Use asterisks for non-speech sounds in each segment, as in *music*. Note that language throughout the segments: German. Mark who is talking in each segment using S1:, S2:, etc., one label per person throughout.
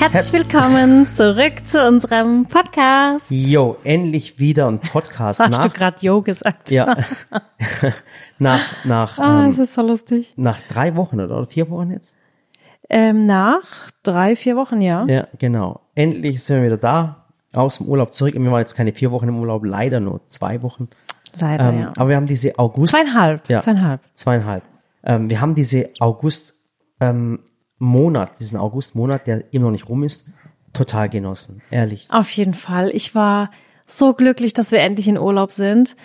S1: Herzlich willkommen zurück zu unserem Podcast.
S2: Jo, endlich wieder ein Podcast *laughs*
S1: Hast
S2: nach.
S1: du gerade Jo gesagt?
S2: ja, *laughs* *laughs* nach nach
S1: Ah,
S2: ähm,
S1: das ist so lustig.
S2: nach drei Wochen oder vier Wochen jetzt.
S1: Ähm, nach drei, vier Wochen, ja.
S2: Ja, genau. Endlich sind wir wieder da, aus dem Urlaub zurück. Und wir waren jetzt keine vier Wochen im Urlaub, leider nur zwei Wochen.
S1: Leider,
S2: Ähm,
S1: ja.
S2: Aber wir haben diese August
S1: Zweieinhalb,
S2: Ja.
S1: zweieinhalb.
S2: zweieinhalb. Ähm, wir haben diese August ähm, Monat, diesen August Monat, der immer noch nicht rum ist, total genossen. Ehrlich.
S1: Auf jeden Fall. Ich war so glücklich, dass wir endlich in Urlaub sind.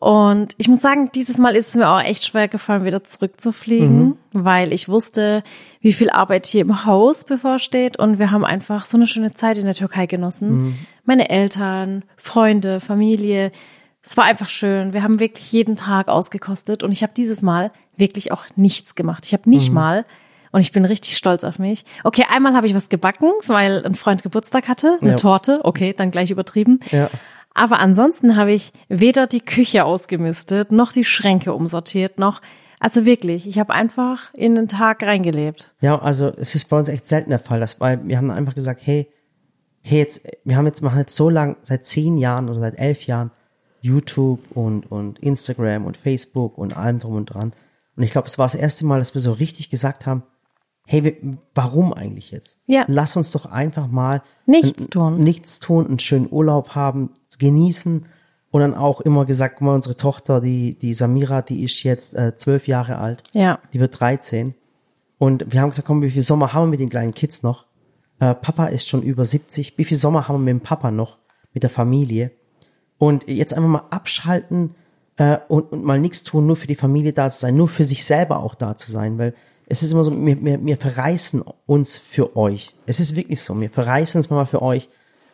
S1: Und ich muss sagen, dieses Mal ist es mir auch echt schwer gefallen, wieder zurückzufliegen, weil ich wusste, wie viel Arbeit hier im Haus bevorsteht. Und wir haben einfach so eine schöne Zeit in der Türkei genossen. Meine Eltern, Freunde, Familie. Es war einfach schön. Wir haben wirklich jeden Tag ausgekostet. Und ich habe dieses Mal wirklich auch nichts gemacht. Ich habe nicht mal und ich bin richtig stolz auf mich. Okay, einmal habe ich was gebacken, weil ein Freund Geburtstag hatte, eine
S2: Ja.
S1: Torte. Okay, dann gleich übertrieben.
S2: Ja.
S1: Aber ansonsten habe ich weder die Küche ausgemistet, noch die Schränke umsortiert, noch, also wirklich, ich habe einfach in den Tag reingelebt.
S2: Ja, also es ist bei uns echt selten der Fall, dass weil wir haben einfach gesagt, hey, hey, jetzt, wir haben jetzt machen jetzt so lang, seit zehn Jahren oder seit elf Jahren YouTube und, und Instagram und Facebook und allem drum und dran. Und ich glaube, es war das erste Mal, dass wir so richtig gesagt haben, hey, warum eigentlich jetzt?
S1: Ja.
S2: Lass uns doch einfach mal
S1: Nichts tun.
S2: Nichts tun, einen schönen Urlaub haben, genießen. Und dann auch immer gesagt, mal, unsere Tochter, die, die Samira, die ist jetzt äh, zwölf Jahre alt.
S1: Ja.
S2: Die wird 13. Und wir haben gesagt, komm, wie viel Sommer haben wir mit den kleinen Kids noch? Äh, Papa ist schon über 70. Wie viel Sommer haben wir mit dem Papa noch? Mit der Familie? Und jetzt einfach mal abschalten äh, und, und mal nichts tun, nur für die Familie da zu sein, nur für sich selber auch da zu sein, weil es ist immer so, wir, wir, wir verreißen uns für euch. Es ist wirklich so, wir verreißen uns mal für euch,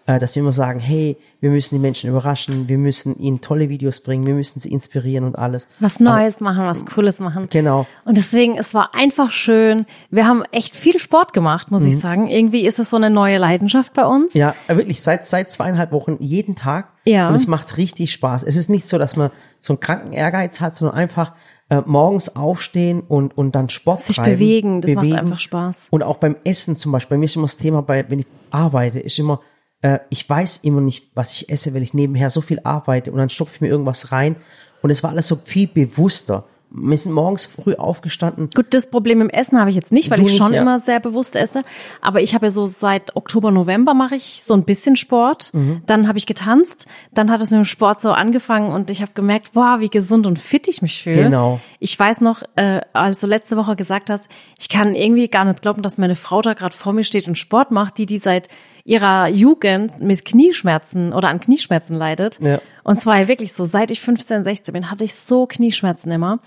S2: äh, dass wir immer sagen, hey, wir müssen die Menschen überraschen, wir müssen ihnen tolle Videos bringen, wir müssen sie inspirieren und alles.
S1: Was Neues machen, was Cooles machen.
S2: Genau.
S1: Und deswegen, es war einfach schön. Wir haben echt viel Sport gemacht, muss ich sagen. Irgendwie ist es so eine neue Leidenschaft bei uns.
S2: Mhm. Ja, äh, wirklich, seit, seit zweieinhalb Wochen jeden Tag.
S1: Ja.
S2: Und es macht richtig Spaß. Es ist nicht so, dass man so einen kranken Ehrgeiz hat, sondern einfach äh, morgens aufstehen und, und dann Sport
S1: Sich
S2: treiben.
S1: bewegen, das macht einfach Spaß.
S2: Und auch beim Essen zum Beispiel. Bei mir ist immer das Thema, bei, wenn ich arbeite, ist immer, äh, ich weiß immer nicht, was ich esse, weil ich nebenher so viel arbeite und dann stopfe ich mir irgendwas rein. Und es war alles so viel bewusster. Wir sind morgens früh aufgestanden.
S1: Gut, das Problem im Essen habe ich jetzt nicht, weil
S2: Du
S1: ich
S2: nicht,
S1: schon
S2: ja.
S1: immer sehr bewusst esse. Aber ich habe ja so seit Oktober, November mache ich so ein bisschen Sport.
S2: Mhm.
S1: Dann habe ich getanzt. Dann hat es mit dem Sport so angefangen und ich habe gemerkt, wow, wie gesund und fit ich mich fühle.
S2: Genau.
S1: Ich weiß noch, äh, als du letzte Woche gesagt hast, ich kann irgendwie gar nicht glauben, dass meine Frau da gerade vor mir steht und Sport macht, die die seit ihrer Jugend mit Knieschmerzen oder an Knieschmerzen leidet.
S2: Ja.
S1: Und zwar ja wirklich so, seit ich 15, 16 bin, hatte ich so Knieschmerzen immer.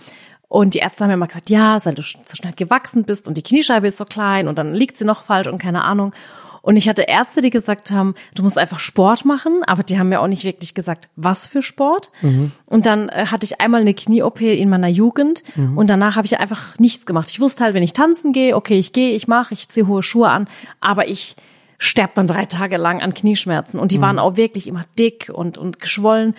S1: Und die Ärzte haben mir immer gesagt, ja, ist, weil du zu schnell gewachsen bist und die Kniescheibe ist so klein und dann liegt sie noch falsch und keine Ahnung. Und ich hatte Ärzte, die gesagt haben, du musst einfach Sport machen, aber die haben mir auch nicht wirklich gesagt, was für Sport. Und dann äh, hatte ich einmal eine Knie-OP in meiner Jugend und danach habe ich einfach nichts gemacht. Ich wusste halt, wenn ich tanzen gehe, okay, ich gehe, ich mache, ich ziehe hohe Schuhe an, aber ich sterb dann drei Tage lang an Knieschmerzen und die waren auch wirklich immer dick und, und geschwollen.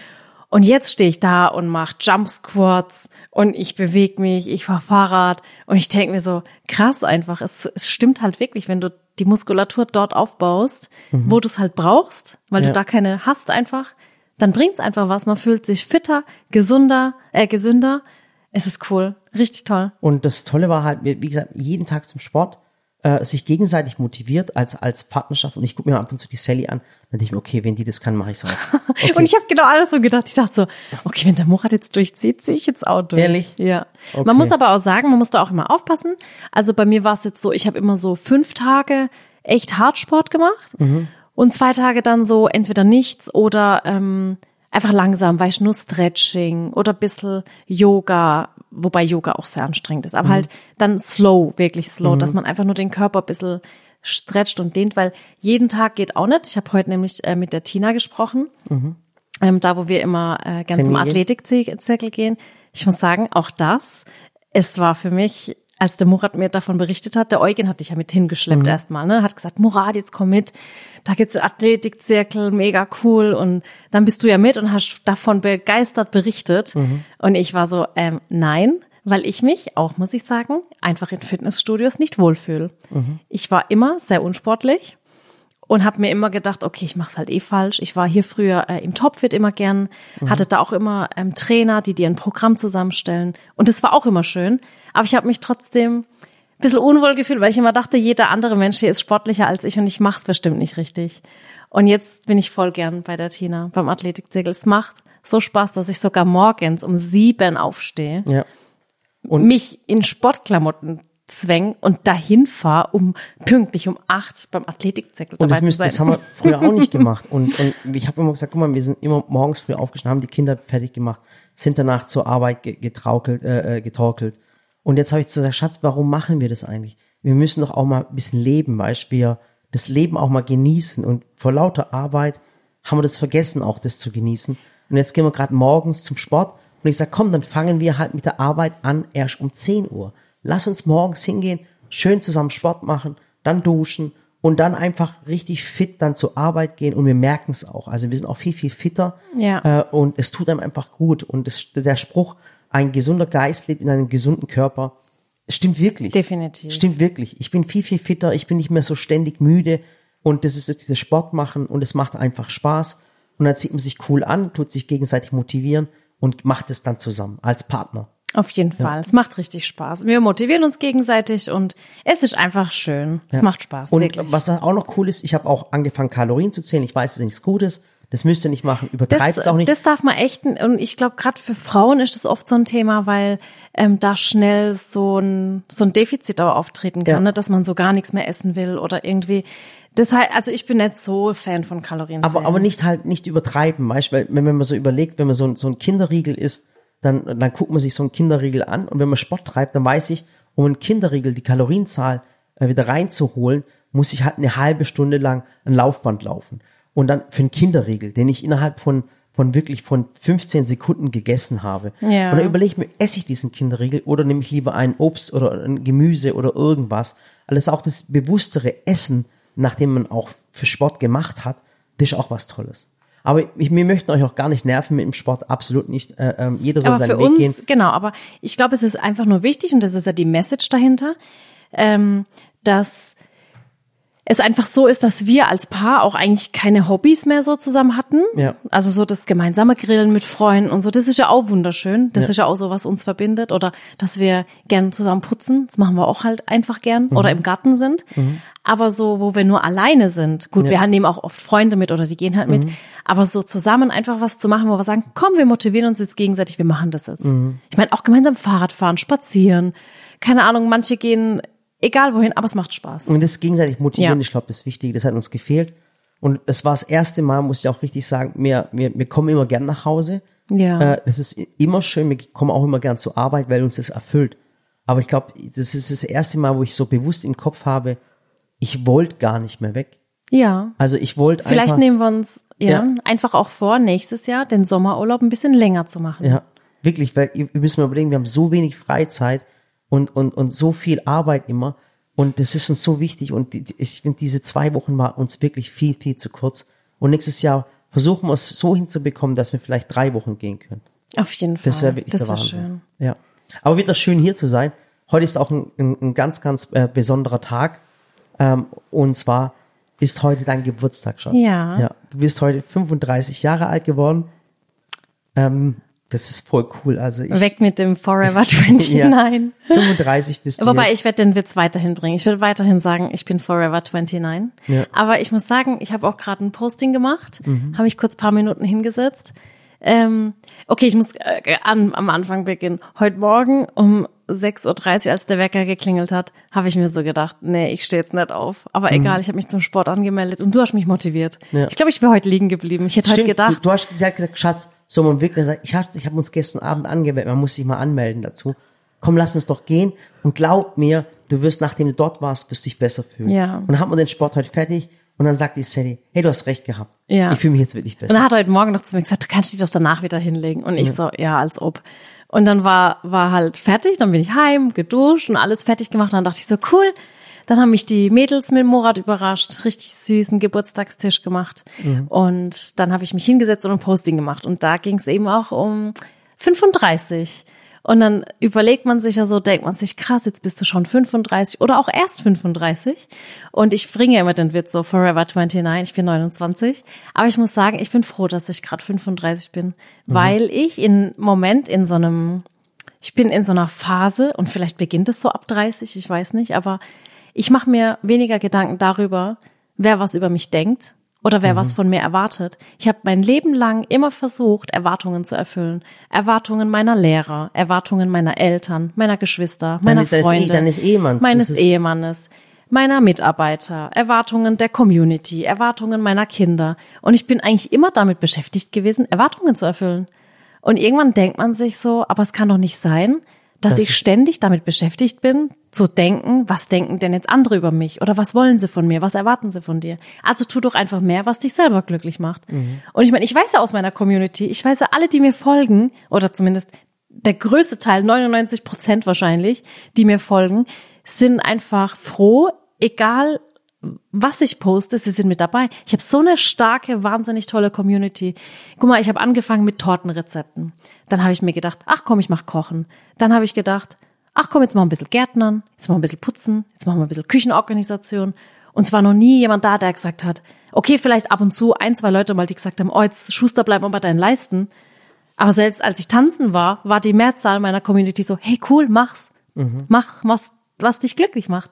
S1: Und jetzt stehe ich da und mache Jump Squats und ich bewege mich, ich fahr Fahrrad und ich denke mir so, krass einfach, es, es stimmt halt wirklich, wenn du die Muskulatur dort aufbaust, wo du es halt brauchst, weil
S2: Ja.
S1: du da keine hast einfach, dann bringt's einfach was. Man fühlt sich fitter, gesunder, äh, gesünder. Es ist cool, richtig toll.
S2: Und das Tolle war halt, wie gesagt, jeden Tag zum Sport, äh, sich gegenseitig motiviert als, als Partnerschaft. Und ich gucke mir mal ab und zu die Sally an. Dann denke ich mir, okay, wenn die das kann, mache *laughs* ich auch. Okay.
S1: Und ich habe genau alles so gedacht. Ich dachte so, okay, wenn der Murat jetzt durchzieht, ziehe ich jetzt auch durch.
S2: Ehrlich?
S1: Ja.
S2: Okay.
S1: Man muss aber auch sagen, man muss da auch immer aufpassen. Also bei mir war es jetzt so, ich habe immer so fünf Tage echt Hartsport gemacht und zwei Tage dann so entweder nichts oder ähm, einfach langsam, weißt du, nur Stretching oder bisschen Yoga, wobei Yoga auch sehr anstrengend ist, aber halt dann slow, wirklich slow, dass man einfach nur den Körper ein bisschen stretcht und dehnt, weil jeden Tag geht auch nicht. Ich habe heute nämlich äh, mit der Tina gesprochen, ähm, da wo wir immer äh, gern zum
S2: Trainieren gehen.
S1: Athletikzirkel gehen. Ich muss sagen, auch das, es war für mich, als der Murat mir davon berichtet hat, der Eugen hat dich ja mit hingeschleppt erstmal, ne? Hat gesagt, Murat, jetzt komm mit, da gibt's einen Athletikzirkel, mega cool. Und dann bist du ja mit und hast davon begeistert berichtet. Und ich war so, ähm, nein, weil ich mich auch, muss ich sagen, einfach in Fitnessstudios nicht wohlfühle. Ich war immer sehr unsportlich und habe mir immer gedacht, okay, ich mache es halt eh falsch. Ich war hier früher äh, im Topfit immer gern,
S2: Mhm.
S1: hatte da auch immer ähm, Trainer, die dir ein Programm zusammenstellen und das war auch immer schön. Aber ich habe mich trotzdem ein bisschen unwohl gefühlt, weil ich immer dachte, jeder andere Mensch hier ist sportlicher als ich und ich mach's bestimmt nicht richtig. Und jetzt bin ich voll gern bei der Tina beim Athletikzirkel. Es macht so Spaß, dass ich sogar morgens um sieben aufstehe
S2: Ja. Und-
S1: mich in Sportklamotten zwäng und dahin fahre, um pünktlich um acht beim Athletikzirkel dabei
S2: das, müsst,
S1: zu sein.
S2: das haben wir früher auch nicht *laughs* gemacht. Und, und ich habe immer gesagt, guck mal, wir sind immer morgens früh aufgestanden, haben die Kinder fertig gemacht, sind danach zur Arbeit ge- getraukelt, äh, äh, getorkelt. Und jetzt habe ich zu gesagt, Schatz, warum machen wir das eigentlich? Wir müssen doch auch mal ein bisschen leben, weißt wir das Leben auch mal genießen. Und vor lauter Arbeit haben wir das vergessen, auch das zu genießen. Und jetzt gehen wir gerade morgens zum Sport. Und ich sage, komm, dann fangen wir halt mit der Arbeit an, erst um 10 Uhr. Lass uns morgens hingehen, schön zusammen Sport machen, dann duschen und dann einfach richtig fit dann zur Arbeit gehen und wir merken es auch. Also wir sind auch viel, viel fitter
S1: Ja.
S2: äh, und es tut einem einfach gut. Und es, der Spruch, ein gesunder Geist lebt in einem gesunden Körper, stimmt wirklich.
S1: Definitiv.
S2: Stimmt wirklich. Ich bin viel, viel fitter, ich bin nicht mehr so ständig müde und das ist dieses Sport machen und es macht einfach Spaß und dann zieht man sich cool an, tut sich gegenseitig motivieren und macht es dann zusammen als Partner.
S1: Auf jeden Fall. Es macht richtig Spaß. Wir motivieren uns gegenseitig und es ist einfach schön. Es macht Spaß,
S2: Und
S1: wirklich.
S2: was auch noch cool ist, ich habe auch angefangen Kalorien zu zählen. Ich weiß, dass es nichts Gutes. Das müsst ihr nicht machen. Übertreibt es auch nicht.
S1: Das darf man echt, und ich glaube, gerade für Frauen ist das oft so ein Thema, weil ähm, da schnell so ein, so ein Defizit auch auftreten kann,
S2: Ja.
S1: ne? dass man so gar nichts mehr essen will oder irgendwie. Deshalb, also ich bin nicht so Fan von Kalorien.
S2: aber, aber nicht halt nicht übertreiben, weißt du, weil wenn, wenn man so überlegt, wenn man so, ein- so ein Kinderriegel isst, dann, dann guckt man sich so einen Kinderriegel an und wenn man Sport treibt, dann weiß ich, um einen Kinderriegel die Kalorienzahl äh, wieder reinzuholen, muss ich halt eine halbe Stunde lang ein Laufband laufen. Und dann für einen Kinderriegel, den ich innerhalb von von wirklich von 15 Sekunden gegessen habe.
S1: Ja.
S2: Und dann überlege ich mir, esse ich diesen Kinderriegel oder nehme ich lieber ein Obst oder ein Gemüse oder irgendwas. Alles auch das bewusstere Essen, nachdem man auch für Sport gemacht hat, das ist auch was Tolles. Aber ich, wir möchten euch auch gar nicht nerven mit dem Sport, absolut nicht. Äh, ähm, jeder soll
S1: aber
S2: seinen
S1: für
S2: Weg
S1: uns,
S2: gehen.
S1: genau, aber ich glaube, es ist einfach nur wichtig, und das ist ja die Message dahinter, ähm, dass es einfach so ist, dass wir als Paar auch eigentlich keine Hobbys mehr so zusammen hatten.
S2: Ja.
S1: Also so das gemeinsame Grillen mit Freunden und so, das ist ja auch wunderschön. Das
S2: Ja.
S1: ist ja auch so, was uns verbindet. Oder dass wir gern zusammen putzen, das machen wir auch halt einfach gern.
S2: Mhm.
S1: Oder im Garten sind. Aber so, wo wir nur alleine sind, gut, wir nehmen auch oft Freunde mit oder die gehen halt
S2: Mhm.
S1: mit. Aber so zusammen einfach was zu machen, wo wir sagen, komm, wir motivieren uns jetzt gegenseitig, wir machen das jetzt.
S2: Mhm.
S1: Ich meine, auch gemeinsam Fahrrad fahren, spazieren. Keine Ahnung, manche gehen egal wohin, aber es macht Spaß.
S2: Und das gegenseitig motivieren,
S1: Ja.
S2: ich glaube, das ist wichtig, das hat uns gefehlt. Und es war das erste Mal, muss ich auch richtig sagen, wir, wir, wir kommen immer gern nach Hause.
S1: Ja.
S2: Äh, das ist immer schön, wir kommen auch immer gern zur Arbeit, weil uns das erfüllt. Aber ich glaube, das ist das erste Mal, wo ich so bewusst im Kopf habe, ich wollte gar nicht mehr weg.
S1: Ja.
S2: Also ich wollte
S1: Vielleicht
S2: einfach,
S1: nehmen wir uns ja,
S2: Ja.
S1: einfach auch vor, nächstes Jahr den Sommerurlaub ein bisschen länger zu machen.
S2: ja, wirklich, weil ihr müsst mal überlegen, wir haben so wenig Freizeit und, und, und so viel Arbeit immer. Und das ist uns so wichtig. Und die, ich finde, diese zwei Wochen war uns wirklich viel, viel zu kurz. Und nächstes Jahr versuchen wir es so hinzubekommen, dass wir vielleicht drei Wochen gehen können.
S1: Auf jeden Fall.
S2: Das wäre wirklich
S1: das
S2: der
S1: wär
S2: Wahnsinn.
S1: schön.
S2: Ja. Aber wieder schön hier zu sein. Heute ist auch ein, ein, ein ganz, ganz äh, besonderer Tag. Ähm, und zwar ist heute dein Geburtstag schon.
S1: Ja.
S2: Ja. Du bist heute 35 Jahre alt geworden. Ähm, das ist voll cool. Also ich,
S1: Weg mit dem Forever 29. *laughs*
S2: Ja. 35 bist du
S1: Wobei
S2: jetzt.
S1: ich werde den Witz weiterhin bringen. Ich werde weiterhin sagen, ich bin Forever 29.
S2: Ja.
S1: Aber ich muss sagen, ich habe auch gerade ein Posting gemacht,
S2: Mhm.
S1: habe mich kurz paar Minuten hingesetzt. Ähm, okay, ich muss äh, an, am Anfang beginnen. Heute Morgen um 6.30 Uhr, als der Wecker geklingelt hat, habe ich mir so gedacht, nee, ich stehe jetzt nicht auf. Aber egal, ich habe mich zum Sport angemeldet und du hast mich motiviert.
S2: Mhm. Ja.
S1: Ich glaube, ich wäre heute liegen geblieben. Ich hätte heute gedacht,
S2: du, du hast gesagt, Schatz, soll man wirklich sagen, ich habe ich hab uns gestern Abend angemeldet, man muss sich mal anmelden dazu. Komm, lass uns doch gehen und glaub mir, du wirst, nachdem du dort warst, wirst dich besser fühlen.
S1: Ja.
S2: Und dann hat man den Sport heute fertig und dann sagt die Sally, hey, du hast recht gehabt.
S1: Ja.
S2: Ich fühle mich jetzt wirklich
S1: Und er
S2: besser.
S1: hat heute Morgen noch zu mir gesagt, du kannst dich doch danach wieder hinlegen. Und ich so, ja, als ob. Und dann war, war halt fertig, dann bin ich heim, geduscht und alles fertig gemacht. Und dann dachte ich so, cool. Dann haben mich die Mädels mit Morat überrascht, richtig süßen Geburtstagstisch gemacht. Und dann habe ich mich hingesetzt und ein Posting gemacht. Und da ging es eben auch um 35. Und dann überlegt man sich ja so, denkt man sich, krass, jetzt bist du schon 35 oder auch erst 35. Und ich bringe ja immer den Witz so, Forever 29, ich bin 29. Aber ich muss sagen, ich bin froh, dass ich gerade 35 bin, mhm. weil ich im Moment in so einem, ich bin in so einer Phase und vielleicht beginnt es so ab 30, ich weiß nicht, aber ich mache mir weniger Gedanken darüber, wer was über mich denkt oder wer mhm. was von mir erwartet. Ich habe mein Leben lang immer versucht, Erwartungen zu erfüllen. Erwartungen meiner Lehrer, Erwartungen meiner Eltern, meiner Geschwister, meiner
S2: Deine,
S1: Freunde,
S2: deines Ehemanns,
S1: meines Ehemannes, meiner Mitarbeiter, Erwartungen der Community, Erwartungen meiner Kinder. Und ich bin eigentlich immer damit beschäftigt gewesen, Erwartungen zu erfüllen. Und irgendwann denkt man sich so, aber es kann doch nicht sein, dass das ich ständig damit beschäftigt bin, zu denken, was denken denn jetzt andere über mich oder was wollen sie von mir, was erwarten sie von dir. Also tu doch einfach mehr, was dich selber glücklich macht. Mhm. Und ich meine, ich weiß ja aus meiner Community, ich weiß ja alle, die mir folgen, oder zumindest der größte Teil, 99 Prozent wahrscheinlich, die mir folgen, sind einfach froh, egal was ich poste, sie sind mit dabei. Ich habe so eine starke, wahnsinnig tolle Community. Guck mal, ich habe angefangen mit Tortenrezepten. Dann habe ich mir gedacht, ach komm, ich mach Kochen. Dann habe ich gedacht, ach komm, jetzt mal ein bisschen Gärtnern, jetzt mal ein bisschen Putzen, jetzt machen wir ein bisschen Küchenorganisation. Und es war noch nie jemand da, der gesagt hat, okay, vielleicht ab und zu ein, zwei Leute mal, die gesagt haben, oh, jetzt Schuster, bleib mal bei deinen Leisten. Aber selbst als ich tanzen war, war die Mehrzahl meiner Community so, hey, cool, mach's. Mhm. Mach, was, was dich glücklich macht.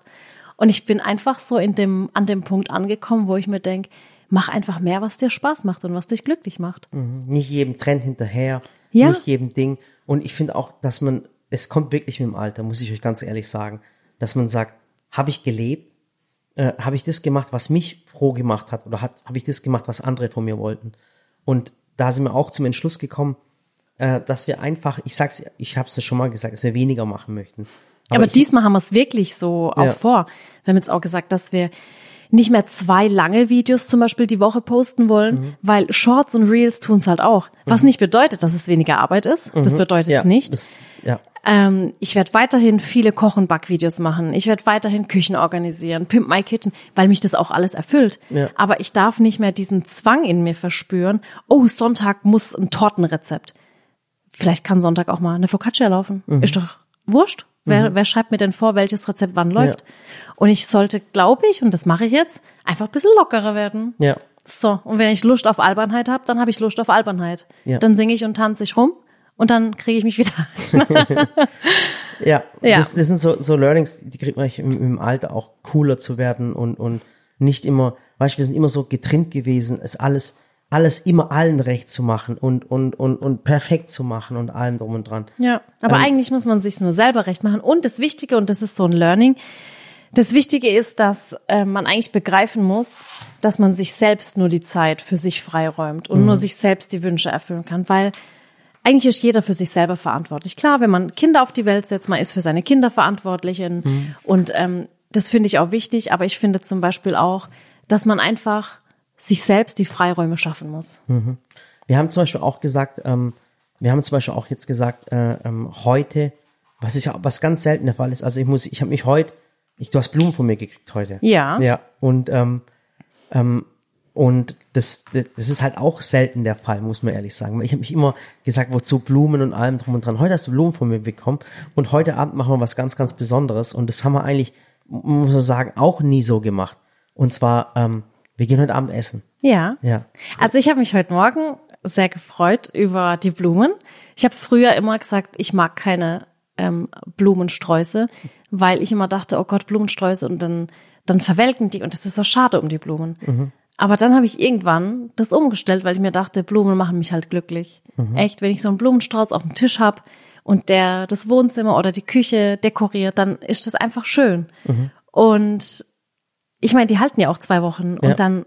S1: Und ich bin einfach so in dem, an dem Punkt angekommen, wo ich mir denke, mach einfach mehr, was dir Spaß macht und was dich glücklich macht.
S2: Mhm. Nicht jedem Trend hinterher, ja. nicht jedem Ding. Und ich finde auch, dass man, es kommt wirklich mit dem Alter, muss ich euch ganz ehrlich sagen, dass man sagt, habe ich gelebt? Äh, habe ich das gemacht, was mich froh gemacht hat? Oder habe ich das gemacht, was andere von mir wollten? Und da sind wir auch zum Entschluss gekommen, äh, dass wir einfach, ich sag's, ich habe es ja schon mal gesagt, dass wir weniger machen möchten.
S1: Aber, Aber diesmal haben wir es wirklich so auch ja. vor. Wir haben jetzt auch gesagt, dass wir nicht mehr zwei lange Videos zum Beispiel die Woche posten wollen, mhm. weil Shorts und Reels tun es halt auch. Was mhm. nicht bedeutet, dass es weniger Arbeit ist. Mhm. Das bedeutet ja, es nicht. Das, ja. ähm, ich werde weiterhin viele Koch- und Backvideos machen. Ich werde weiterhin Küchen organisieren, Pimp My Kitchen, weil mich das auch alles erfüllt. Ja. Aber ich darf nicht mehr diesen Zwang in mir verspüren. Oh, Sonntag muss ein Tortenrezept. Vielleicht kann Sonntag auch mal eine Focaccia laufen. Mhm. Ist doch wurscht. Wer, mhm. wer schreibt mir denn vor, welches Rezept wann läuft? Ja. Und ich sollte, glaube ich, und das mache ich jetzt, einfach ein bisschen lockerer werden. Ja. So, und wenn ich Lust auf Albernheit habe, dann habe ich Lust auf Albernheit. Ja. Dann singe ich und tanze ich rum und dann kriege ich mich wieder. *laughs*
S2: ja, ja. Das, das sind so, so Learnings, die kriegt man im, im Alter auch cooler zu werden und, und nicht immer, weißt du, wir sind immer so getrimmt gewesen, es alles alles immer allen recht zu machen und, und, und, und perfekt zu machen und allem drum und dran.
S1: Ja, aber ähm, eigentlich muss man sich nur selber recht machen. Und das Wichtige, und das ist so ein Learning, das Wichtige ist, dass äh, man eigentlich begreifen muss, dass man sich selbst nur die Zeit für sich freiräumt und mhm. nur sich selbst die Wünsche erfüllen kann, weil eigentlich ist jeder für sich selber verantwortlich. Klar, wenn man Kinder auf die Welt setzt, man ist für seine Kinder verantwortlich und, mhm. und ähm, das finde ich auch wichtig, aber ich finde zum Beispiel auch, dass man einfach sich selbst die Freiräume schaffen muss. Mhm.
S2: Wir haben zum Beispiel auch gesagt, ähm, wir haben zum Beispiel auch jetzt gesagt, äh, ähm, heute, was ist ja was ganz selten der Fall ist, also ich muss, ich habe mich heute, ich, du hast Blumen von mir gekriegt heute.
S1: Ja.
S2: Ja. Und ähm, ähm, und das, das ist halt auch selten der Fall, muss man ehrlich sagen. Ich habe mich immer gesagt, wozu Blumen und allem drum und dran. Heute hast du Blumen von mir bekommen und heute Abend machen wir was ganz, ganz Besonderes. Und das haben wir eigentlich, muss man sagen, auch nie so gemacht. Und zwar, ähm, wir gehen heute Abend essen.
S1: Ja. Ja. Also ich habe mich heute Morgen sehr gefreut über die Blumen. Ich habe früher immer gesagt, ich mag keine ähm, Blumensträuße, weil ich immer dachte, oh Gott, Blumensträuße und dann dann verwelken die und das ist so schade um die Blumen. Mhm. Aber dann habe ich irgendwann das umgestellt, weil ich mir dachte, Blumen machen mich halt glücklich. Mhm. Echt, wenn ich so einen Blumenstrauß auf dem Tisch hab und der das Wohnzimmer oder die Küche dekoriert, dann ist das einfach schön. Mhm. Und ich meine, die halten ja auch zwei Wochen ja. und dann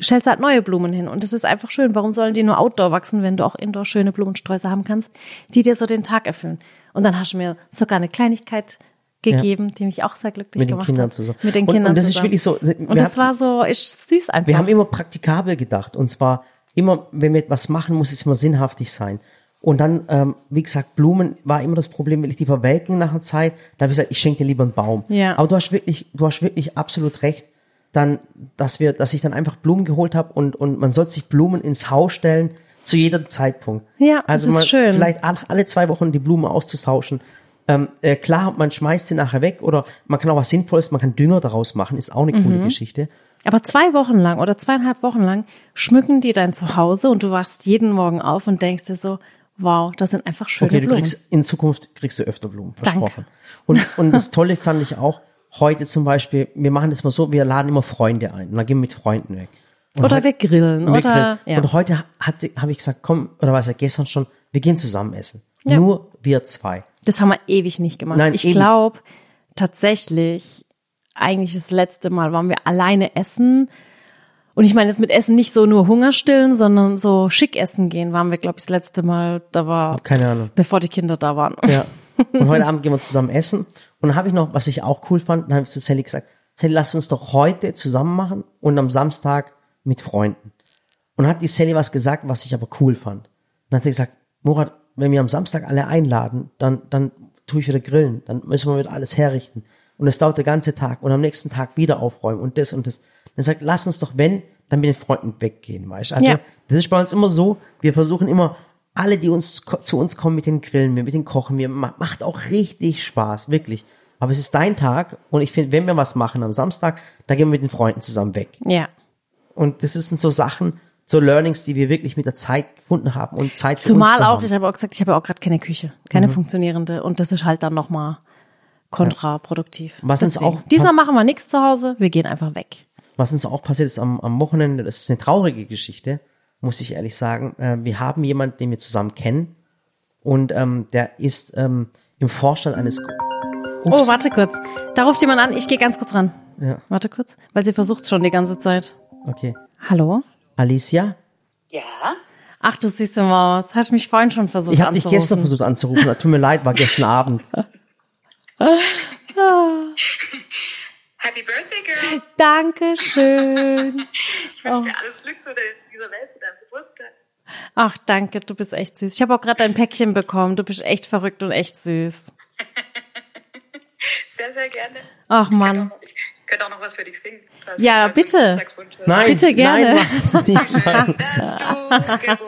S1: stellst du halt neue Blumen hin und das ist einfach schön. Warum sollen die nur Outdoor wachsen, wenn du auch Indoor schöne Blumensträuße haben kannst, die dir so den Tag erfüllen? Und dann hast du mir sogar eine Kleinigkeit gegeben, ja. die mich auch sehr glücklich
S2: Mit
S1: gemacht
S2: den Kindern
S1: hat.
S2: Zusammen.
S1: Mit den Kindern
S2: und, und das
S1: zusammen.
S2: ist wirklich
S1: so. Und das war so, ist süß einfach.
S2: Wir haben immer praktikabel gedacht und zwar immer, wenn wir etwas machen, muss es immer sinnhaftig sein. Und dann, ähm, wie gesagt, Blumen war immer das Problem, wenn ich die verwelken nach einer Zeit. Da habe ich gesagt, ich schenke dir lieber einen Baum. Ja. Aber du hast wirklich, du hast wirklich absolut recht, dann, dass wir, dass ich dann einfach Blumen geholt habe und und man sollte sich Blumen ins Haus stellen zu jedem Zeitpunkt.
S1: Ja,
S2: also
S1: das ist
S2: man,
S1: schön.
S2: vielleicht alle, zwei Wochen die Blumen auszutauschen. Ähm, äh, klar, man schmeißt sie nachher weg oder man kann auch was Sinnvolles, man kann Dünger daraus machen, ist auch eine
S1: Mhm.
S2: coole Geschichte.
S1: Aber zwei Wochen lang oder zweieinhalb Wochen lang schmücken die dein Zuhause und du wachst jeden Morgen auf und denkst dir so, wow, das sind einfach schöne
S2: Okay, du
S1: Blumen.
S2: kriegst in Zukunft kriegst du öfter Blumen,
S1: Danke.
S2: versprochen. Und, und das Tolle fand ich auch, heute zum Beispiel, wir machen das mal so, wir laden immer Freunde ein und dann gehen wir mit Freunden weg. Und
S1: oder
S2: heute-
S1: wir grillen
S2: und wir
S1: oder
S2: grillen.
S1: ja.
S2: Und heute habe ich gesagt, komm, oder was ja gestern schon, wir gehen zusammen essen.
S1: Ja.
S2: Nur wir zwei.
S1: Das haben wir ewig nicht gemacht.
S2: Nein,
S1: ich glaube tatsächlich, eigentlich das letzte Mal waren wir alleine essen. Und ich meine jetzt mit Essen nicht so nur Hunger stillen, sondern so schick essen gehen waren wir, glaube ich, das letzte Mal. Da war,
S2: Keine Ahnung.
S1: bevor die Kinder da waren.
S2: Ja. *laughs* Und heute Abend gehen wir zusammen essen. Und dann habe ich noch, was ich auch cool fand, dann habe ich zu Sally gesagt, Sally, lass uns doch heute zusammen machen und am Samstag mit Freunden. Und hat die Sally was gesagt, was ich aber cool fand. Dann hat sie gesagt, Murat, wenn wir am Samstag alle einladen, dann, dann tue ich wieder grillen, dann müssen wir wieder alles herrichten. Und es dauert der ganze Tag und am nächsten Tag wieder aufräumen und das und das. Dann sagt, lass uns doch, wenn, dann mit den Freunden weggehen, weißt du? Also,
S1: Ja.
S2: das ist bei uns immer so, wir versuchen immer, alle, die uns zu uns kommen mit den Grillen, wir mit den Kochen, wir ma- macht auch richtig Spaß, wirklich. Aber es ist dein Tag und ich finde, wenn wir was machen am Samstag, dann gehen wir mit den Freunden zusammen weg.
S1: Ja.
S2: Und das sind so Sachen, so Learnings, die wir wirklich mit der Zeit gefunden haben und Zeit uns
S1: Zumal
S2: zu
S1: auch,
S2: haben.
S1: ich habe auch gesagt, ich habe auch gerade keine Küche, keine
S2: Mhm.
S1: funktionierende. Und das ist halt dann nochmal kontraproduktiv.
S2: Was uns
S1: Deswegen.
S2: auch
S1: Diesmal machen wir nichts zu Hause, wir gehen einfach weg.
S2: Was uns auch passiert ist am, am Wochenende, das ist eine traurige Geschichte, muss ich ehrlich sagen. Äh, wir haben jemanden, den wir zusammen kennen und ähm, der ist ähm, im Vorstand eines
S1: Oh, warte kurz. Da ruft jemand an, ich gehe ganz kurz ran.
S2: Ja.
S1: Warte kurz, weil sie versucht schon die ganze Zeit.
S2: Okay.
S1: Hallo?
S2: Alicia,
S3: Ja?
S1: Ach, du süße Maus. Hast mich vorhin schon versucht
S2: ich habe dich
S1: anzurufen.
S2: gestern versucht anzurufen. Tut mir leid, war gestern Abend. *laughs* *laughs* *laughs*
S3: Happy Birthday, Girl!
S1: Dankeschön. *laughs*
S3: Ich wünsche dir alles Glück zu dieser Welt, zu deinem Geburtstag.
S1: Ach, danke, du bist echt süß. Ich habe auch gerade dein Päckchen bekommen. Du bist echt verrückt und echt süß. *laughs*
S3: Sehr, sehr gerne.
S1: Ach,
S3: Ich
S1: Mann.
S3: könnte auch, noch- ich könnte auch noch was für dich singen.
S1: Ja, bitte.
S2: Nein,
S1: Bitte gerne. *laughs*
S2: Nein, mach es nicht.
S3: Schön, dass du geboren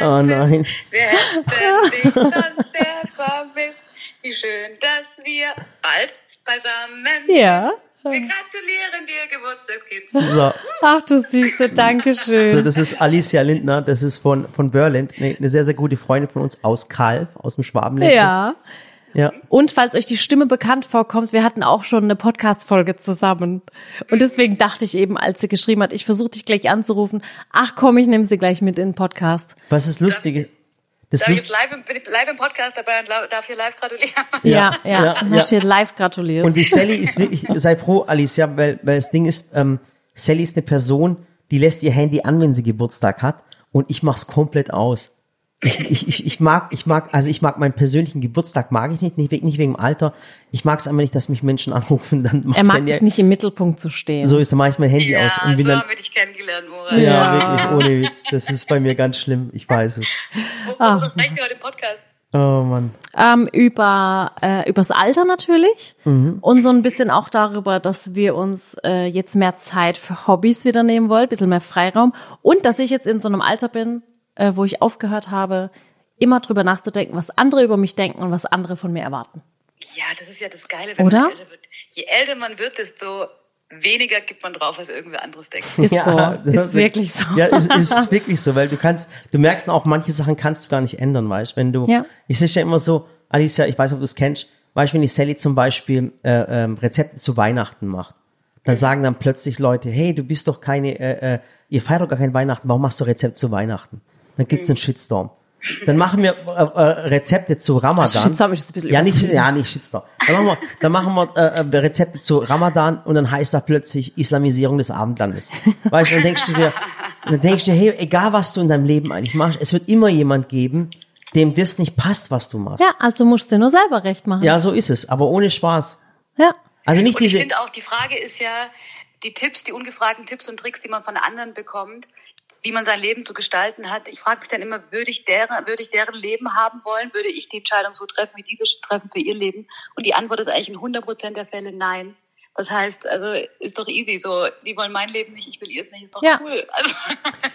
S2: Oh nein.
S3: bist. Wir hätten dich sonst sehr vermisst. Wie schön, dass wir bald beisammen
S1: Ja.
S3: Wir gratulieren dir, Geburtstagskind.
S2: So.
S1: Ach, du Süße,
S2: Also
S1: Dankeschön.
S2: das ist Alicia Lindner, das ist von, von Berlin, eine, eine sehr, sehr gute Freundin von uns aus Kalf, aus dem Schwabenländle.
S1: Ja.
S2: Ja.
S1: Und falls euch die Stimme bekannt vorkommt, wir hatten auch schon eine Podcast-Folge zusammen. Und deswegen dachte ich eben, als sie geschrieben hat, ich versuche dich gleich anzurufen, ach komm, ich nehme sie gleich mit in den Podcast.
S2: Was ist lustig? Das
S3: Darf ich jetzt live im, bin ich live im Podcast dabei und darf hier live gratulieren?
S1: Ja, ja,
S2: ja,
S1: ja.
S2: ja.
S1: Dir live gratuliert.
S2: und die Sally ist wirklich, sei froh, Alicia, weil, weil das Ding ist, ähm, Sally ist eine Person, die lässt ihr Handy an, wenn sie Geburtstag hat und ich mach's komplett aus. Ich, ich, ich, ich mag, ich mag, also ich mag meinen persönlichen Geburtstag mag ich nicht, nicht, wegen- nicht wegen dem Alter. Ich mag es einfach nicht, dass mich Menschen anrufen, dann mach
S1: er mag es nicht im Mittelpunkt zu stehen.
S2: So ist, dann mach ich mein Handy
S3: Ja,
S2: aus und bin
S3: so
S2: dann,
S3: haben wir dich kennengelernt, Mora.
S2: ja,
S1: Ja.
S2: wirklich, ohne Witz. Das ist bei mir ganz schlimm, ich weiß es.
S3: Worüber sprecht ihr heute im Podcast?
S2: Oh Mann.
S1: Ähm, über äh, übers Alter natürlich
S2: Mhm.
S1: und so ein bisschen auch darüber, dass wir uns äh, jetzt mehr Zeit für Hobbys wieder nehmen wollen, bisschen mehr Freiraum und dass ich jetzt in so einem Alter bin, äh, wo ich aufgehört habe, immer drüber nachzudenken, was andere über mich denken und was andere von mir erwarten.
S3: Ja, das ist ja das Geile, wenn
S1: Oder?
S3: man älter wird. Je älter man wird, desto weniger gibt man drauf, was irgendwer anderes denkt.
S1: Ist *laughs*
S2: Ja,
S1: so,
S2: das
S1: ist wirklich so.
S2: Ja, es, es ist *laughs* wirklich so, weil du kannst, du merkst auch, manche Sachen kannst du gar nicht ändern, weißt, wenn du,
S1: Ja.
S2: ich sehe ja immer so, Alicia, ich weiß, ob du es kennst, weißt, wenn die Sally zum Beispiel äh, ähm, Rezepte zu Weihnachten macht, dann sagen dann plötzlich Leute, hey, du bist doch keine, äh, äh, ihr feiert doch gar kein Weihnachten, warum machst du Rezept zu Weihnachten? Dann gibt's einen Shitstorm. Dann machen wir äh, äh, Rezepte zu Ramadan.
S1: Also Shitstorm ist jetzt ein bisschen
S2: ja, nicht, ja, nicht Shitstorm. Dann machen wir, dann machen wir äh, äh, Rezepte zu Ramadan und dann heißt da plötzlich Islamisierung des Abendlandes. Weißt du, dann denkst du dir, dann denkst du dir, hey, egal was du in deinem Leben eigentlich machst, es wird immer jemand geben, dem das nicht passt, was du machst.
S1: Ja, also musst du nur selber recht machen.
S2: Ja, so ist es, aber ohne Spaß.
S1: ja.
S2: Also nicht
S3: Und ich
S2: diese,
S3: finde auch, die Frage ist ja, die Tipps, die ungefragten Tipps und Tricks, die man von anderen bekommt, wie man sein Leben zu gestalten hat. Ich frage mich dann immer, würde ich, deren, würde ich deren Leben haben wollen? Würde ich die Entscheidung so treffen, wie diese treffen für ihr Leben? Und die Antwort ist eigentlich in 100 Prozent der Fälle nein. Das heißt, also ist doch easy. So, die wollen mein Leben nicht, ich will ihrs nicht, ist doch
S1: Ja.
S3: cool. Also,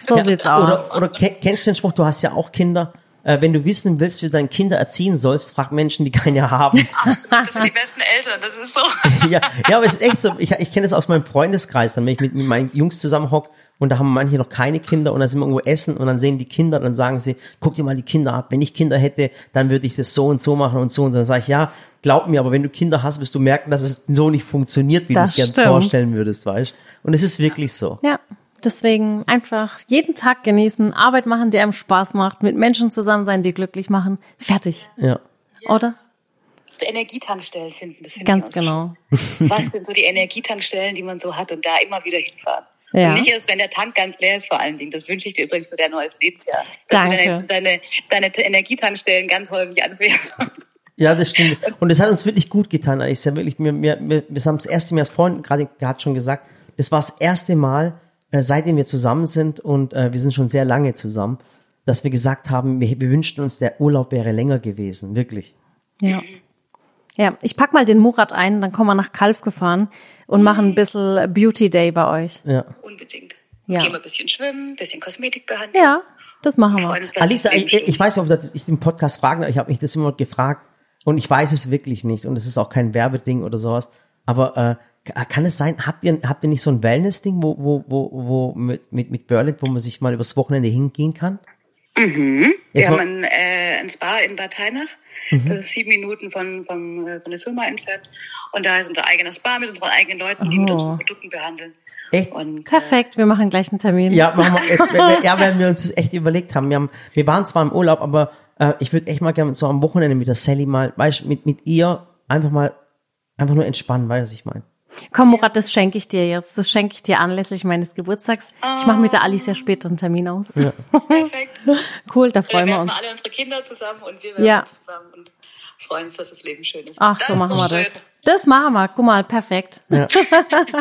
S3: *laughs*
S1: So sieht's aus.
S2: Oder, oder ke- kennst du den Spruch, du hast ja auch Kinder, äh, wenn du wissen willst, wie du deine Kinder erziehen sollst, frag Menschen, die keine haben. *laughs*
S3: absolut, das sind die besten Eltern, das ist so. *laughs*
S2: ja, ja, aber es ist echt so. Ich, ich kenne es aus meinem Freundeskreis, dann wenn ich mit, mit meinen Jungs zusammenhock und da haben manche noch keine Kinder und dann sind wir irgendwo essen und dann sehen die Kinder und dann sagen sie, guck dir mal die Kinder ab. Wenn ich Kinder hätte, dann würde ich das so und so machen und so und so. Dann sage ich, ja, glaub mir, aber wenn du Kinder hast, wirst du merken, dass es so nicht funktioniert, wie
S1: Das
S2: du es gerne vorstellen würdest, weißt? Und es ist wirklich so.
S1: Ja, deswegen einfach jeden Tag genießen, Arbeit machen, die einem Spaß macht, mit Menschen zusammen sein, die glücklich machen. Fertig,
S2: Ja.
S1: oder?
S3: Energietankstellen finden, das finde
S1: Ganz
S3: ich auch so
S1: genau.
S3: schön. Was sind so die Energietankstellen, die man so hat und da immer wieder hinfahren?
S1: Ja.
S3: Und nicht erst, wenn der Tank ganz leer ist, vor allen Dingen. Das wünsche ich dir übrigens für dein neues Lebensjahr. Dass
S1: Danke.
S3: du deine, deine, deine Energietankstellen ganz häufig anfährst.
S2: Ja, das stimmt. Und es hat uns wirklich gut getan. Ich ja wirklich, wir, wir, wir, wir haben das erste Mal, das vorhin gerade hat schon gesagt, das war das erste Mal, äh, seitdem wir zusammen sind und äh, wir sind schon sehr lange zusammen, dass wir gesagt haben, wir, wir wünschten uns, der Urlaub wäre länger gewesen, wirklich.
S1: Ja. Ja, ich pack mal den Murat ein, dann kommen wir nach Kalf gefahren und machen ein bisschen Beauty Day bei euch.
S2: Ja.
S3: Unbedingt.
S1: Ja.
S3: Gehen wir ein bisschen schwimmen, ein bisschen Kosmetik behandeln.
S1: Ja, das machen wir.
S3: Uns,
S2: Alisa, ich, ich weiß nicht, ob das- ich den Podcast fragen, ich habe mich das immer gefragt und ich weiß es wirklich nicht und es ist auch kein Werbeding oder sowas. Aber äh, kann es sein, habt ihr, habt ihr nicht so ein Wellness-Ding, wo, wo, wo, wo mit, mit, mit Berlin, wo man sich mal übers Wochenende hingehen kann?
S3: Wir
S2: Jetzt
S3: haben
S2: mal-
S3: ein, äh, ein Spa in Bad Heinach.
S2: Mhm.
S3: Das ist sieben Minuten von, von, äh, von der Firma entfernt. Und da ist unser eigener Spa mit unseren eigenen Leuten, die mit
S1: Oh.
S3: unseren Produkten behandeln.
S2: Echt?
S3: Und äh,
S1: Perfekt, wir machen gleich einen Termin.
S2: Ja, machen wir jetzt, *laughs* ja, wenn wir uns das echt überlegt haben. Wir haben, wir waren zwar im Urlaub, aber äh, ich würde echt mal gerne so am Wochenende mit der Sally mal, weißt, mit mit ihr einfach mal einfach nur entspannen, weißt du, was ich meine?
S1: Komm, Murat, das schenke ich dir jetzt. Das schenke ich dir anlässlich meines Geburtstags. Ich mache mit der Alice ja später einen Termin aus.
S3: perfekt. *laughs*
S1: Cool, da
S3: Wir
S1: freuen wir uns.
S3: alle unsere Kinder zusammen und wir werfen
S1: Ja.
S3: uns zusammen und freuen uns, dass das Leben schön ist.
S1: Ach,
S3: das
S1: so machen wir
S3: schön.
S1: das. Das machen wir. Guck mal, perfekt.
S2: Ja.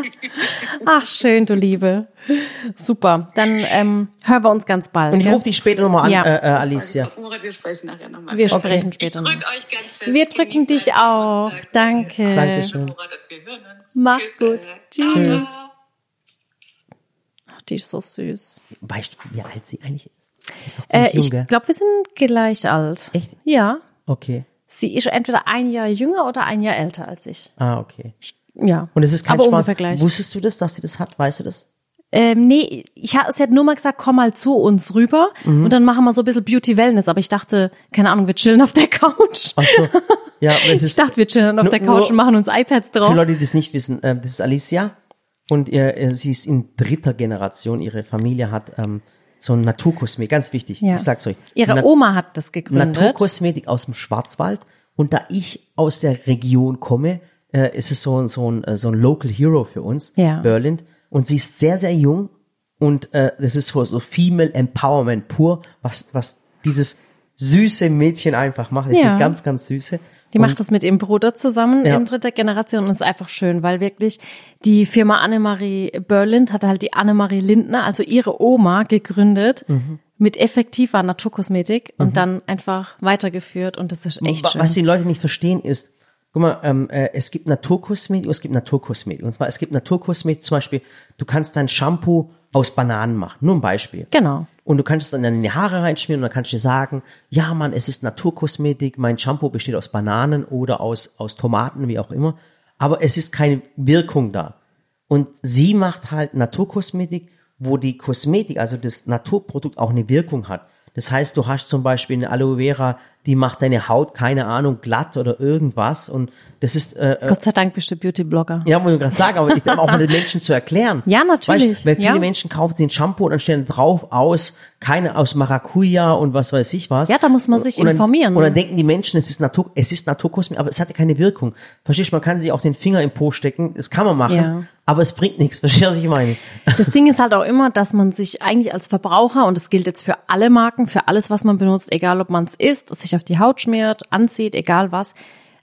S2: *laughs*
S1: Ach, schön, du Liebe. Super. Dann ähm, hören wir uns ganz bald.
S2: Und ich rufe dich später nochmal an,
S1: Ja.
S2: äh, äh, Alicia.
S3: Murat, wir sprechen nachher nochmal.
S1: Wir
S2: Okay.
S1: sprechen später
S3: Ich
S1: noch.
S3: drück euch ganz fest.
S1: Wir drücken dich auch. Danke.
S2: Dankeschön.
S3: Hören uns.
S1: Mach's gut.
S3: Ciao,
S1: Tschüss.
S3: ciao.
S1: Ach, die ist so süß.
S2: Weißt du, wie alt sie eigentlich ist? ist
S1: Äh, ich glaube, wir sind gleich alt.
S2: Echt?
S1: Ja.
S2: Okay.
S1: Sie ist entweder ein Jahr jünger oder ein Jahr älter als ich.
S2: Ah, okay.
S1: Ja.
S2: Und es ist kein
S1: Aber
S2: Spaß. Wusstest du das, dass sie das hat? Weißt du das?
S1: Ähm, nee, ich ha, sie hat nur mal gesagt, komm mal zu uns rüber
S2: Mhm.
S1: und dann machen wir so ein bisschen Beauty Wellness. Aber ich dachte, keine Ahnung, wir chillen auf der Couch.
S2: Ach so. *laughs* Ja,
S1: Ich dachte, wir chillen auf
S2: Nur-
S1: der Couch und machen uns iPads
S2: Für
S1: drauf.
S2: Leute, die das nicht wissen, äh, das ist Alicia und ihr, ihr, sie ist in dritter Generation. Ihre Familie hat ähm, so ein Naturkosmetik, ganz wichtig.
S1: Ja.
S2: Ich sag's euch.
S1: Ihre
S2: Nat-
S1: Oma hat das gegründet.
S2: Naturkosmetik aus dem Schwarzwald. Und da ich aus der Region komme, äh, ist es so, ein- so, ein, äh, so ein Local Hero für uns,
S1: Ja.
S2: Berlin. Und sie ist sehr, sehr jung und äh, das ist so, so Female Empowerment pur, was, was dieses süße Mädchen einfach macht. Das ist
S1: Ja.
S2: eine ganz, ganz süße.
S1: Die
S2: Und-
S1: macht das mit ihrem Bruder zusammen
S2: Ja.
S1: in dritter Generation und ist einfach schön, weil wirklich die Firma Annemarie Berlind hatte halt die Annemarie Lindner, also ihre Oma, gegründet
S2: Mhm.
S1: mit effektiver Naturkosmetik und dann einfach weitergeführt und das ist echt schön.
S2: Was die Leute nicht verstehen ist, guck mal, ähm, äh, es gibt Naturkosmetik und es gibt Naturkosmetik. Und zwar, es gibt Naturkosmetik, zum Beispiel, du kannst dein Shampoo aus Bananen machen. Nur ein Beispiel.
S1: Genau.
S2: Und du kannst es dann in die Haare reinschmieren und dann kannst du dir sagen, ja Mann, es ist Naturkosmetik, mein Shampoo besteht aus Bananen oder aus, aus Tomaten, wie auch immer. Aber es ist keine Wirkung da. Und sie macht halt Naturkosmetik, wo die Kosmetik, also das Naturprodukt auch eine Wirkung hat. Das heißt, du hast zum Beispiel eine Aloe Vera, die macht deine Haut, keine Ahnung, glatt oder irgendwas. Und das ist, äh, äh,
S1: Gott sei Dank bist du Beauty-Blogger.
S2: ja, wollte ich gerade sagen, aber ich auch mal den Menschen zu erklären. *laughs*
S1: Ja, natürlich,
S2: Weißt, weil viele
S1: ja.
S2: Menschen kaufen ein Shampoo und dann stehen drauf aus, keine aus Maracuja und was weiß ich was.
S1: Ja, da muss man sich
S2: und dann,
S1: informieren.
S2: Und dann denken die Menschen, es ist Natur, es ist Naturkosmetik, aber es hat ja keine Wirkung. Verstehst du, man kann sich auch den Finger im Po stecken, das kann man machen,
S1: Ja.
S2: aber es bringt nichts. *laughs* Verstehst du, was ich meine?
S1: Das Ding ist halt auch immer, dass man sich eigentlich als Verbraucher, und das gilt jetzt für alle Marken, für alles, was man benutzt, egal ob man es isst, sich auf die Haut schmiert, anzieht, egal was,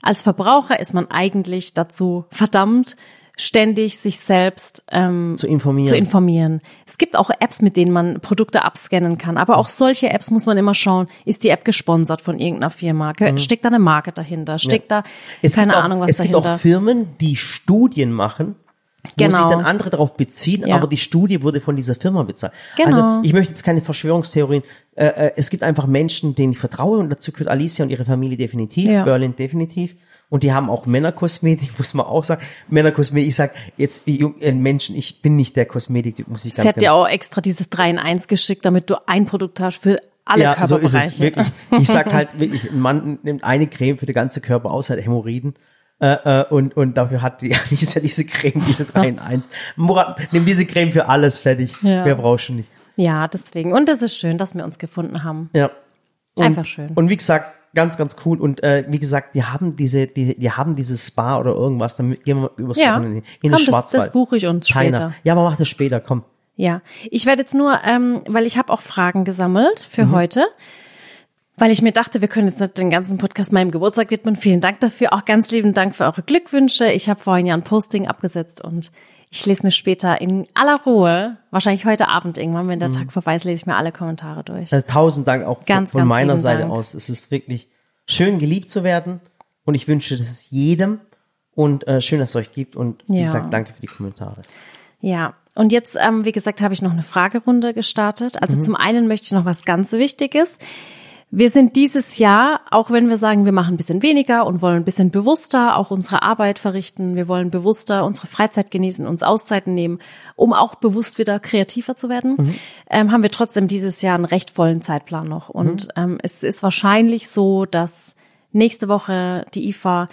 S1: als Verbraucher ist man eigentlich dazu verdammt, ständig sich selbst ähm,
S2: Zu informieren.
S1: zu informieren. Es gibt auch Apps, mit denen man Produkte abscannen kann, aber auch solche Apps muss man immer schauen, ist die App gesponsert von irgendeiner Firma? Gehört- Steckt da eine Marke dahinter? Steckt da
S2: Mhm. Es
S1: keine
S2: gibt auch,
S1: Ahnung was
S2: es
S1: dahinter?
S2: gibt auch Firmen, die Studien machen, wo
S1: Genau.
S2: sich dann andere darauf beziehen,
S1: Ja.
S2: aber die Studie wurde von dieser Firma bezahlt.
S1: Genau.
S2: Also ich möchte jetzt keine Verschwörungstheorien. Äh, äh, es gibt einfach Menschen, denen ich vertraue und dazu gehört Alicia und ihre Familie definitiv,
S1: Ja.
S2: Berlin definitiv. Und die haben auch Männerkosmetik, *laughs* muss man auch sagen. Männerkosmetik, ich sag jetzt jung- äh, Menschen, ich bin nicht der Kosmetik, muss ich
S1: Sie
S2: ganz
S1: hat dir auch extra dieses 3 in 1 geschickt, damit du ein Produkt hast für alle
S2: ja, so ist
S1: Körperbereiche.
S2: es wirklich. Ich sag *laughs* halt wirklich, ein Mann nimmt eine Creme für den ganzen Körper aus, hat Hämorrhoiden. Äh, äh, und, und dafür hat die, *laughs* diese, diese Creme, diese 3 in 1. Murat, nimm diese Creme für alles fertig.
S1: Ja.
S2: Mehr brauchst du nicht.
S1: Ja, deswegen. Und es ist schön, dass wir uns gefunden haben.
S2: Ja. Und,
S1: Einfach schön.
S2: Und wie gesagt, ganz, ganz cool. Und äh, wie gesagt, die haben diese, die, die haben dieses Spa oder irgendwas, dann gehen wir übers
S1: Ja,
S2: Wochenende in
S1: komm,
S2: den
S1: das, das buche ich uns
S2: China.
S1: später.
S2: Ja, aber mach das später, komm.
S1: Ja, ich werde jetzt nur, ähm, weil ich habe auch Fragen gesammelt für
S2: Mhm.
S1: heute, weil ich mir dachte, wir können jetzt nicht den ganzen Podcast meinem Geburtstag widmen. Vielen Dank dafür. Auch ganz lieben Dank für eure Glückwünsche. Ich habe vorhin ja ein Posting abgesetzt und ich lese mir später in aller Ruhe, wahrscheinlich heute Abend irgendwann, wenn
S2: Mhm.
S1: der Tag vorbei ist, lese ich mir alle Kommentare durch.
S2: Also tausend Dank auch
S1: Ganz,
S2: von, von
S1: ganz
S2: meiner Seite
S1: Dank.
S2: aus. Es ist wirklich schön geliebt zu werden und ich wünsche das jedem und äh, schön, dass es euch gibt und wie
S1: Ja.
S2: gesagt, danke für die Kommentare.
S1: Ja, und jetzt, ähm, wie gesagt, habe ich noch eine Fragerunde gestartet. Also zum einen möchte ich noch was ganz Wichtiges. Wir sind dieses Jahr, auch wenn wir sagen, wir machen ein bisschen weniger und wollen ein bisschen bewusster auch unsere Arbeit verrichten, wir wollen bewusster unsere Freizeit genießen, uns Auszeiten nehmen, um auch bewusst wieder kreativer zu werden, ähm, haben wir trotzdem dieses Jahr einen recht vollen Zeitplan noch. Und ähm, es ist wahrscheinlich so, dass nächste Woche die IFA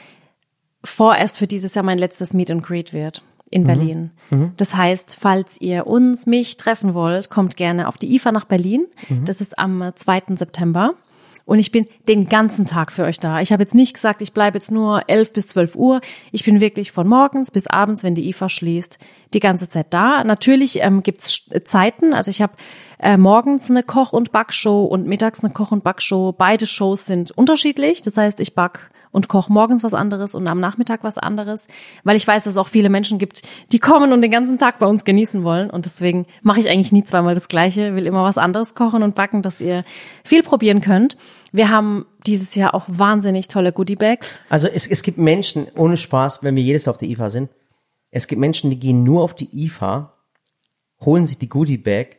S1: vorerst für dieses Jahr mein letztes Meet and Greet wird in Berlin. Das heißt, falls ihr uns, mich treffen wollt, kommt gerne auf die IFA nach Berlin. Das ist am äh, 2. September. Und ich bin den ganzen Tag für euch da. Ich habe jetzt nicht gesagt, ich bleibe jetzt nur 11 bis 12 Uhr. Ich bin wirklich von morgens bis abends, wenn die IFA schließt, die ganze Zeit da. Natürlich ähm, gibt's Zeiten. Also ich habe äh, morgens eine Koch- und Backshow und mittags eine Koch- und Backshow. Beide Shows sind unterschiedlich. Das heißt, ich back und koche morgens was anderes und am Nachmittag was anderes, weil ich weiß, dass es auch viele Menschen gibt, die kommen und den ganzen Tag bei uns genießen wollen und deswegen mache ich eigentlich nie zweimal das Gleiche, will immer was anderes kochen und backen, dass ihr viel probieren könnt. Wir haben dieses Jahr auch wahnsinnig tolle Goodie-Bags.
S2: Also es, es gibt Menschen, ohne Spaß, wenn wir jedes Jahr auf der IFA sind, es gibt Menschen, die gehen nur auf die IFA, holen sich die Goodie Bag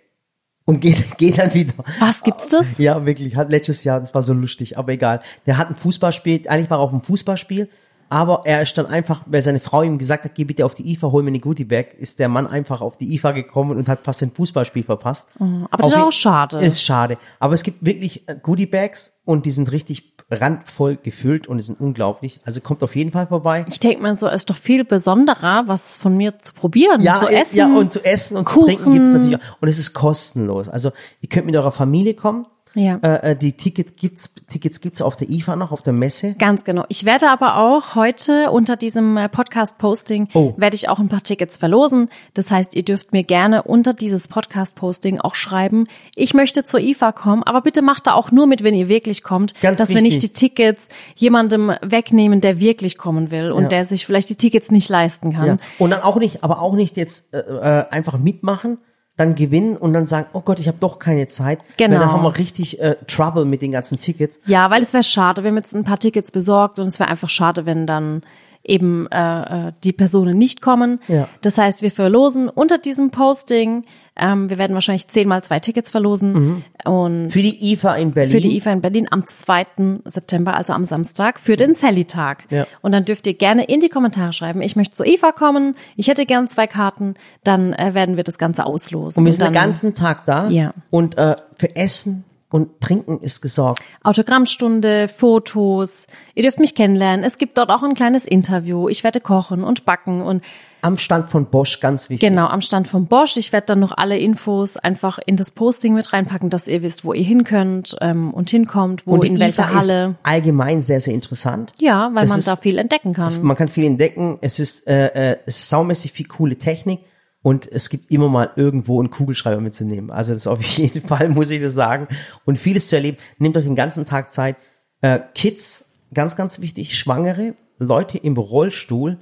S2: und gehen, *laughs* gehen dann wieder.
S1: Was gibt's das?
S2: Ja, wirklich. Hat letztes Jahr, das war so lustig, aber egal. Der hat ein Fußballspiel, eigentlich war er auf einem Fußballspiel, aber er ist dann einfach, weil seine Frau ihm gesagt hat, geh bitte auf die IFA, hol mir eine Goodie Bag, ist der Mann einfach auf die IFA gekommen und hat fast ein Fußballspiel verpasst.
S1: aber das ist
S2: Auf
S1: auch schade.
S2: Ist schade. Aber es gibt wirklich äh, Goodie Bags und die sind richtig randvoll gefüllt und die sind unglaublich. Also kommt auf jeden Fall vorbei.
S1: Ich denke mir so, es ist doch viel besonderer, was von mir zu probieren,
S2: Ja,
S1: zu essen.
S2: ja, und zu essen und
S1: Kuchen.
S2: zu trinken gibt's natürlich auch. Und es ist kostenlos. Also ihr könnt mit eurer Familie kommen.
S1: Ja.
S2: Äh, äh, die Ticket gibt's, Tickets gibt's auf der IFA noch, auf der Messe.
S1: Ganz genau. Ich werde aber auch heute unter diesem äh, Podcast-Posting
S2: Oh.
S1: werde ich auch ein paar Tickets verlosen. Das heißt, ihr dürft mir gerne unter dieses Podcast-Posting auch schreiben, ich möchte zur IFA kommen, aber bitte macht da auch nur mit, wenn ihr wirklich kommt,
S2: Ganz
S1: dass wir nicht die
S2: wichtig.
S1: Tickets jemandem wegnehmen, der wirklich kommen will und
S2: Ja.
S1: der sich vielleicht die Tickets nicht leisten kann.
S2: Ja. Und dann auch nicht, aber auch nicht jetzt äh, äh, einfach mitmachen, dann gewinnen und dann sagen, oh Gott, ich habe doch keine Zeit.
S1: Genau.
S2: Weil dann haben wir richtig äh, Trouble mit den ganzen Tickets.
S1: Ja, weil es wäre schade, wir haben jetzt ein paar Tickets besorgt und es wäre einfach schade, wenn dann eben äh, äh, die Personen nicht kommen.
S2: Ja.
S1: Das heißt, wir verlosen unter diesem Posting, ähm, wir werden wahrscheinlich zehnmal zwei Tickets verlosen und
S2: Mhm. Für die IFA in Berlin.
S1: für die IFA in Berlin am 2. September, also am Samstag, für den Sally-Tag.
S2: Ja.
S1: Und dann dürft ihr gerne in die Kommentare schreiben, ich möchte zur IFA kommen, ich hätte gern zwei Karten, dann äh, werden wir das Ganze auslosen.
S2: und wir sind
S1: dann
S2: den ganzen Tag da.
S1: Ja.
S2: Und äh, für Essen und Trinken ist gesorgt.
S1: Autogrammstunde, Fotos. Ihr dürft mich kennenlernen. Es gibt dort auch ein kleines Interview. Ich werde kochen und backen und
S2: Am Stand von Bosch, ganz wichtig.
S1: genau am Stand vom Bosch. Ich werde dann noch alle Infos einfach in das Posting mit reinpacken, dass ihr wisst, wo ihr hin könnt ähm, und hinkommt, wo
S2: Und
S1: in welcher Halle.
S2: ist allgemein sehr, sehr interessant.
S1: Ja, weil
S2: Es
S1: man
S2: ist-
S1: da viel entdecken kann.
S2: Man kann viel entdecken. Es ist, äh, äh, es ist saumäßig viel coole Technik und es gibt immer mal irgendwo einen Kugelschreiber mitzunehmen. Also das auf *laughs* jeden Fall muss ich das sagen. Und vieles zu erleben. Nehmt euch den ganzen Tag Zeit. Äh, Kids, ganz, ganz wichtig, Schwangere, Leute im Rollstuhl,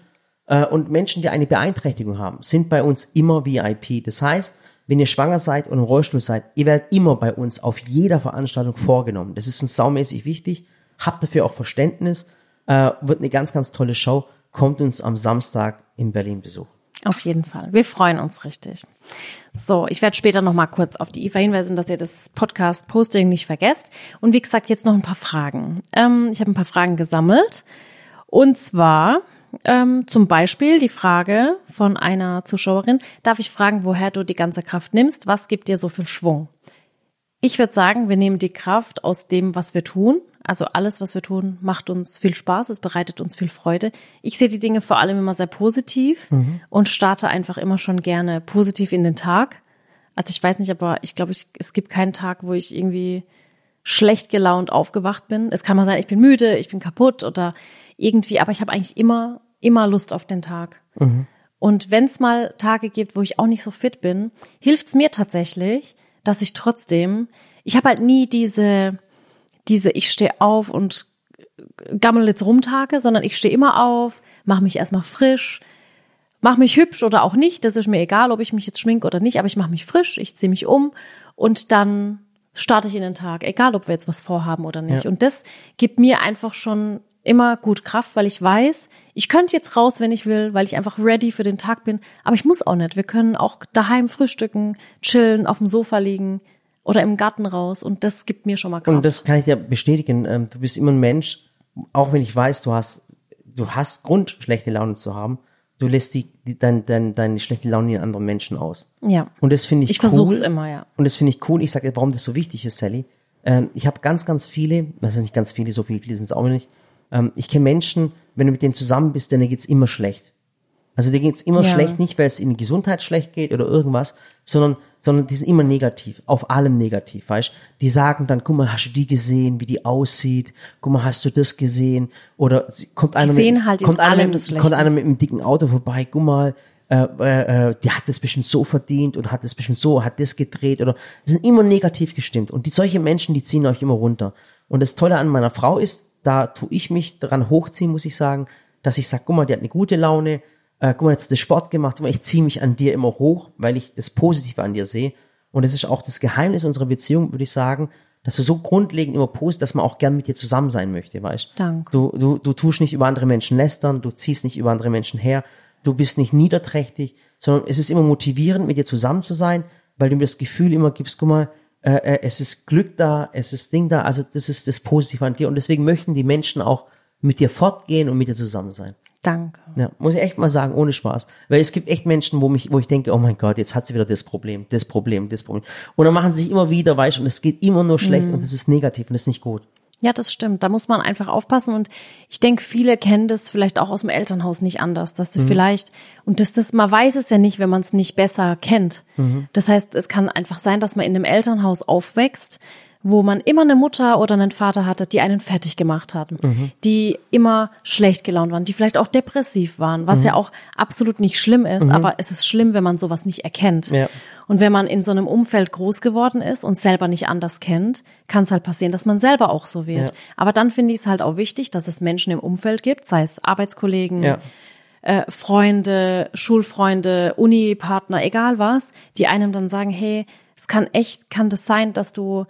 S2: Äh, und Menschen, die eine Beeinträchtigung haben, sind bei uns immer VIP. Das heißt, wenn ihr schwanger seid und im Rollstuhl seid, ihr werdet immer bei uns auf jeder Veranstaltung vorgenommen. Das ist uns saumäßig wichtig. Habt dafür auch Verständnis. Äh, wird eine ganz, ganz tolle Show. Kommt uns am Samstag in Berlin besuchen.
S1: Auf jeden Fall. Wir freuen uns richtig. So, ich werde später noch mal kurz auf die IFA hinweisen, dass ihr das Podcast-Posting nicht vergesst. Und wie gesagt, jetzt noch ein paar Fragen. Ähm, ich habe ein paar Fragen gesammelt. Und zwar ähm, zum Beispiel die Frage von einer Zuschauerin, darf ich fragen, woher du die ganze Kraft nimmst? Was gibt dir so viel Schwung? Ich würde sagen, wir nehmen die Kraft aus dem, was wir tun. Also alles, was wir tun, macht uns viel Spaß, es bereitet uns viel Freude. Ich sehe die Dinge vor allem immer sehr positiv mhm. und starte einfach immer schon gerne positiv in den Tag. Also ich weiß nicht, aber ich glaube, ich, es gibt keinen Tag, wo ich irgendwie schlecht gelaunt aufgewacht bin. Es kann mal sein, ich bin müde, ich bin kaputt oder irgendwie, aber ich habe eigentlich immer immer Lust auf den Tag. Mhm. Und wenn es mal Tage gibt, wo ich auch nicht so fit bin, hilft es mir tatsächlich, dass ich trotzdem, ich habe halt nie diese, diese, ich stehe auf und gammel jetzt rum Tage, sondern ich stehe immer auf, mache mich erstmal frisch, mache mich hübsch oder auch nicht. Das ist mir egal, ob ich mich jetzt schminke oder nicht, aber ich mache mich frisch, ich ziehe mich um und dann starte ich in den Tag, egal ob wir jetzt was vorhaben oder nicht. Ja. Und das gibt mir einfach schon immer gut Kraft, weil ich weiß, ich könnte jetzt raus, wenn ich will, weil ich einfach ready für den Tag bin. Aber ich muss auch nicht. Wir können auch daheim frühstücken, chillen, auf dem Sofa liegen oder im Garten raus. Und das gibt mir schon mal Kraft.
S2: Und das kann ich dir bestätigen. Ähm, du bist immer ein Mensch, auch wenn ich weiß, du hast, du hast Grund, schlechte Laune zu haben. Du lässt die, die dein, dein, deine schlechte Laune in anderen Menschen aus.
S1: Ja.
S2: Und das finde ich,
S1: ich
S2: cool. Ich
S1: versuche es immer, ja.
S2: Und das finde ich cool. Ich sage, warum das so wichtig ist, Sally. Ähm, ich habe ganz, ganz viele, das sind nicht ganz viele, so viele sind es auch nicht, ähm, ich kenne Menschen, wenn du mit denen zusammen bist, denen geht's immer schlecht. Also dir geht's immer ja. schlecht, nicht weil es ihnen Gesundheit schlecht geht oder irgendwas, sondern sondern die sind immer negativ, auf allem negativ, weißt? Die sagen dann, guck mal, hast du die gesehen, wie die aussieht? Guck mal, hast du das gesehen? Oder kommt einer mit,
S1: halt
S2: kommt
S1: einer,
S2: kommt einer mit einem dicken Auto vorbei, guck mal, äh, äh, äh, die hat das bestimmt so verdient oder hat das bestimmt so, hat das gedreht oder die sind immer negativ gestimmt und die solche Menschen, die ziehen euch immer runter. Und das Tolle an meiner Frau ist, da tue ich mich dran hochziehen, muss ich sagen, dass ich sage, guck mal, die hat eine gute Laune, äh, guck mal, jetzt hat das Sport gemacht, ich ziehe mich an dir immer hoch, weil ich das Positive an dir sehe. Und das ist auch das Geheimnis unserer Beziehung, würde ich sagen, dass du so grundlegend immer positiv, dass man auch gern mit dir zusammen sein möchte, weißt
S1: Danke.
S2: Du, du, du tust nicht über andere Menschen lästern, du ziehst nicht über andere Menschen her, du bist nicht niederträchtig, sondern es ist immer motivierend, mit dir zusammen zu sein, weil du mir das Gefühl immer gibst, guck mal, äh, äh, es ist Glück da, es ist Ding da, also das ist das Positive an dir und deswegen möchten die Menschen auch mit dir fortgehen und mit dir zusammen sein.
S1: Danke.
S2: Ja, muss ich echt mal sagen, ohne Spaß. Weil es gibt echt Menschen, wo mich, wo ich denke, oh mein Gott, jetzt hat sie wieder das Problem, das Problem, das Problem. Und dann machen sie sich immer wieder, weißt und es geht immer nur schlecht mm. und es ist negativ und das ist nicht gut.
S1: Ja, das stimmt. Da muss man einfach aufpassen. Und ich denke, viele kennen das vielleicht auch aus dem Elternhaus nicht anders, dass sie mhm. vielleicht, und das, das, man weiß es ja nicht, wenn man es nicht besser kennt. Mhm. Das heißt, es kann einfach sein, dass man in einem Elternhaus aufwächst, wo man immer eine Mutter oder einen Vater hatte, die einen fertig gemacht hatten, mhm. die immer schlecht gelaunt waren, die vielleicht auch depressiv waren, was mhm. ja auch absolut nicht schlimm ist, mhm. aber es ist schlimm, wenn man sowas nicht erkennt. Ja. Und wenn man in so einem Umfeld groß geworden ist und selber nicht anders kennt, kann es halt passieren, dass man selber auch so wird. Ja. Aber dann finde ich es halt auch wichtig, dass es Menschen im Umfeld gibt, sei es Arbeitskollegen, ja. äh, Freunde, Schulfreunde, Uni-Partner, egal was, die einem dann sagen, hey, es kann echt, kann das sein, dass du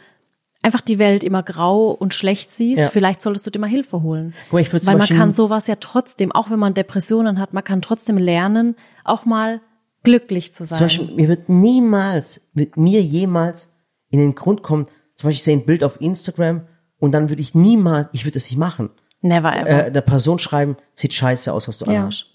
S1: einfach die Welt immer grau und schlecht siehst, ja. vielleicht solltest du dir mal Hilfe holen. Weil man kann sowas ja trotzdem, auch wenn man Depressionen hat, man kann trotzdem lernen, auch mal glücklich zu sein.
S2: Zum Beispiel, mir wird niemals, wird mir jemals in den Grund kommen, zum Beispiel, ich sehe ein Bild auf Instagram und dann würde ich niemals, ich würde das nicht machen.
S1: Never ever.
S2: Äh, der Person schreiben, sieht scheiße aus, was du ja. anhast.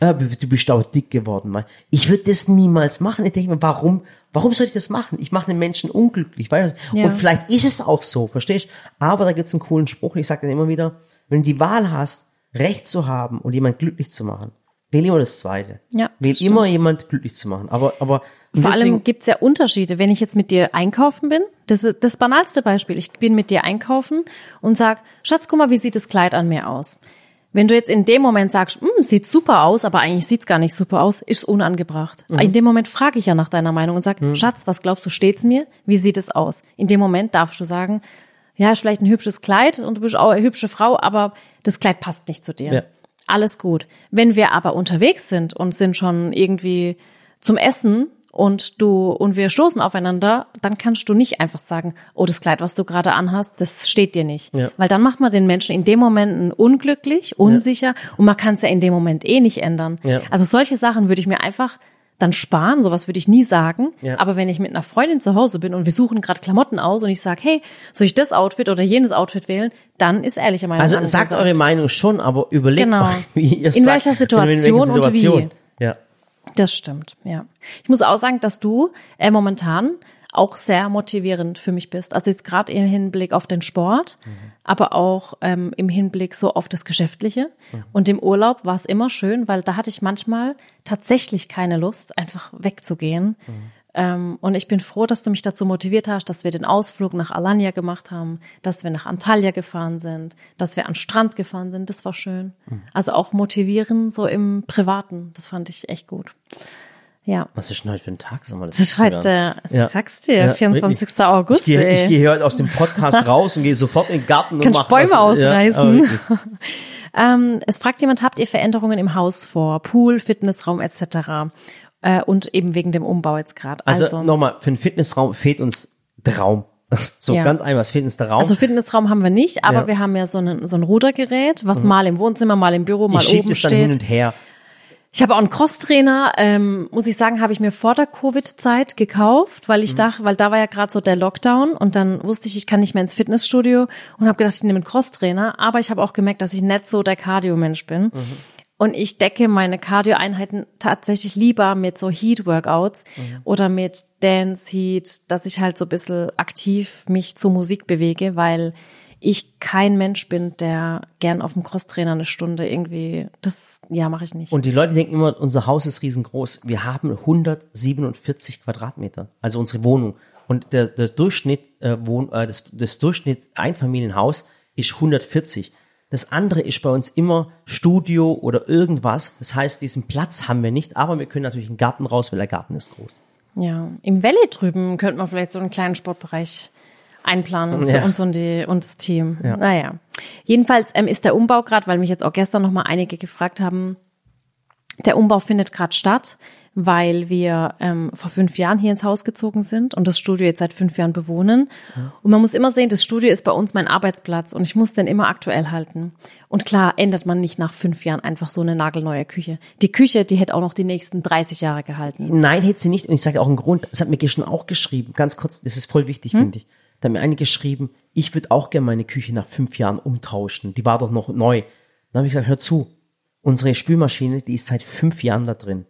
S2: Äh, du bist auch dick geworden. Mal. Ich würde das niemals machen. Ich denke mir, warum, warum soll ich das machen? Ich mache den Menschen unglücklich. Weißt du? Ja. Und vielleicht ist es auch so, verstehst Aber da gibt's einen coolen Spruch, ich sage dann immer wieder, wenn du die Wahl hast, Recht zu haben und jemand glücklich zu machen, wähl immer das Zweite.
S1: Ja,
S2: wähl stimmt. immer jemand glücklich zu machen. Aber, aber
S1: vor allem gibt's ja Unterschiede. Wenn ich jetzt mit dir einkaufen bin, das ist das banalste Beispiel. Ich bin mit dir einkaufen und sag, Schatz, guck mal, wie sieht das Kleid an mir aus? Wenn du jetzt in dem Moment sagst, hm, sieht super aus, aber eigentlich sieht's gar nicht super aus, ist unangebracht. Mhm. In dem Moment frage ich ja nach deiner Meinung und sag, mhm. Schatz, was glaubst du, steht's mir? Wie sieht es aus? In dem Moment darfst du sagen, ja, ist vielleicht ein hübsches Kleid und du bist auch eine hübsche Frau, aber das Kleid passt nicht zu dir. Ja. alles gut. Wenn wir aber unterwegs sind und sind schon irgendwie zum Essen und du und wir stoßen aufeinander, dann kannst du nicht einfach sagen, oh, das Kleid, was du gerade anhast, das steht dir nicht.
S2: Ja.
S1: Weil dann macht man den Menschen in dem Moment unglücklich, unsicher und man kann es ja in dem Moment eh nicht ändern.
S2: Ja.
S1: Also solche Sachen würde ich mir einfach dann sparen, sowas würde ich nie sagen.
S2: Ja.
S1: Aber wenn ich mit einer Freundin zu Hause bin und wir suchen gerade Klamotten aus und ich sage, hey, soll ich das Outfit oder jenes Outfit wählen, dann ist ehrliche Meinung
S2: Also sagt eure Meinung schon, aber überlegt
S1: Genau. *laughs*
S2: auch, wie ihr
S1: In
S2: sagt.
S1: welcher *laughs* Situation und wie. Das stimmt, ja. Ich muss auch sagen, dass du äh, momentan auch sehr motivierend für mich bist. Also jetzt gerade im Hinblick auf den Sport, aber auch ähm, im Hinblick so auf das Geschäftliche. Und im Urlaub war es immer schön, weil da hatte ich manchmal tatsächlich keine Lust, einfach wegzugehen. Ähm, und ich bin froh, dass du mich dazu motiviert hast, dass wir den Ausflug nach Alanya gemacht haben, dass wir nach Antalya gefahren sind, dass wir an den Strand gefahren sind. Das war schön. Also auch motivieren so im Privaten. Das fand ich echt gut. Ja.
S2: Was ist denn heute für ein Tag? Sag mal,
S1: Das ist heute,
S2: Ja.
S1: sagst du dir,
S2: Ja,
S1: 24.
S2: wirklich.
S1: August.
S2: Ich gehe, gehe heute aus dem Podcast *laughs* raus und gehe sofort in den Garten und
S1: Kannst
S2: mach
S1: Bäume
S2: was.
S1: ausreißen.
S2: Ja. *laughs*
S1: Ähm, es fragt jemand, habt ihr Veränderungen im Haus vor? Pool, Fitnessraum etc. Äh, und eben wegen dem Umbau jetzt gerade.
S2: also
S1: Also,
S2: nochmal, für den Fitnessraum fehlt uns der Raum. *laughs* So
S1: Ja.
S2: ganz einfach, es fehlt uns der Raum.
S1: also Fitnessraum haben wir nicht, aber
S2: Ja. Mhm.
S1: wir haben ja so ein, so ein Rudergerät, was mal im Wohnzimmer, mal im Büro, mal
S2: ich
S1: oben
S2: das dann hin
S1: steht.
S2: und her.
S1: Ich habe auch einen Crosstrainer, ähm, muss ich sagen, habe ich mir vor der Covid-Zeit gekauft, weil ich
S2: Mhm.
S1: dachte, weil da war ja gerade so der Lockdown und dann wusste ich, ich kann nicht mehr ins Fitnessstudio und habe gedacht, ich nehme einen Crosstrainer, aber ich habe auch gemerkt, dass ich nicht so der Cardio-Mensch bin.
S2: Mhm.
S1: Und ich decke meine Cardio-Einheiten tatsächlich lieber mit so Heat-Workouts
S2: Mhm.
S1: oder mit Dance-Heat, dass ich halt so ein bisschen aktiv mich zu Musik bewege, weil ich kein Mensch bin, der gern auf dem Crosstrainer eine Stunde irgendwie, das, ja, mache ich nicht.
S2: Und die Leute denken immer, unser Haus ist riesengroß. Wir haben 147 Quadratmeter, also unsere Wohnung. Und der, der Durchschnitt, äh, Wohn, äh, das, das Durchschnitt Einfamilienhaus ist 140. Das andere ist bei uns immer Studio oder irgendwas. Das heißt, diesen Platz haben wir nicht, aber wir können natürlich in den Garten raus, weil der Garten ist groß.
S1: Ja, im Valley drüben könnte man vielleicht so einen kleinen Sportbereich einplanen für
S2: Ja.
S1: uns und, die, und das Team. Naja. Jedenfalls ähm, ist der Umbau gerade, weil mich jetzt auch gestern noch mal einige gefragt haben, der Umbau findet gerade statt, weil wir ähm, vor fünf Jahren hier ins Haus gezogen sind und das Studio jetzt seit fünf Jahren bewohnen. Und man muss immer sehen, das Studio ist bei uns mein Arbeitsplatz und ich muss den immer aktuell halten. Und klar ändert man nicht nach fünf Jahren einfach so eine nagelneue Küche. Die Küche, die hätte auch noch die nächsten 30 Jahre gehalten.
S2: Nein, hätte sie nicht. Und ich sage auch einen Grund. Das hat mir gestern auch geschrieben. Ganz kurz, das ist voll wichtig, finde ich. Da hat mir eine geschrieben, ich würde auch gerne meine Küche nach fünf Jahren umtauschen. Die war doch noch neu. Dann habe ich gesagt, hör zu. Unsere Spülmaschine, die ist seit fünf Jahren da drin.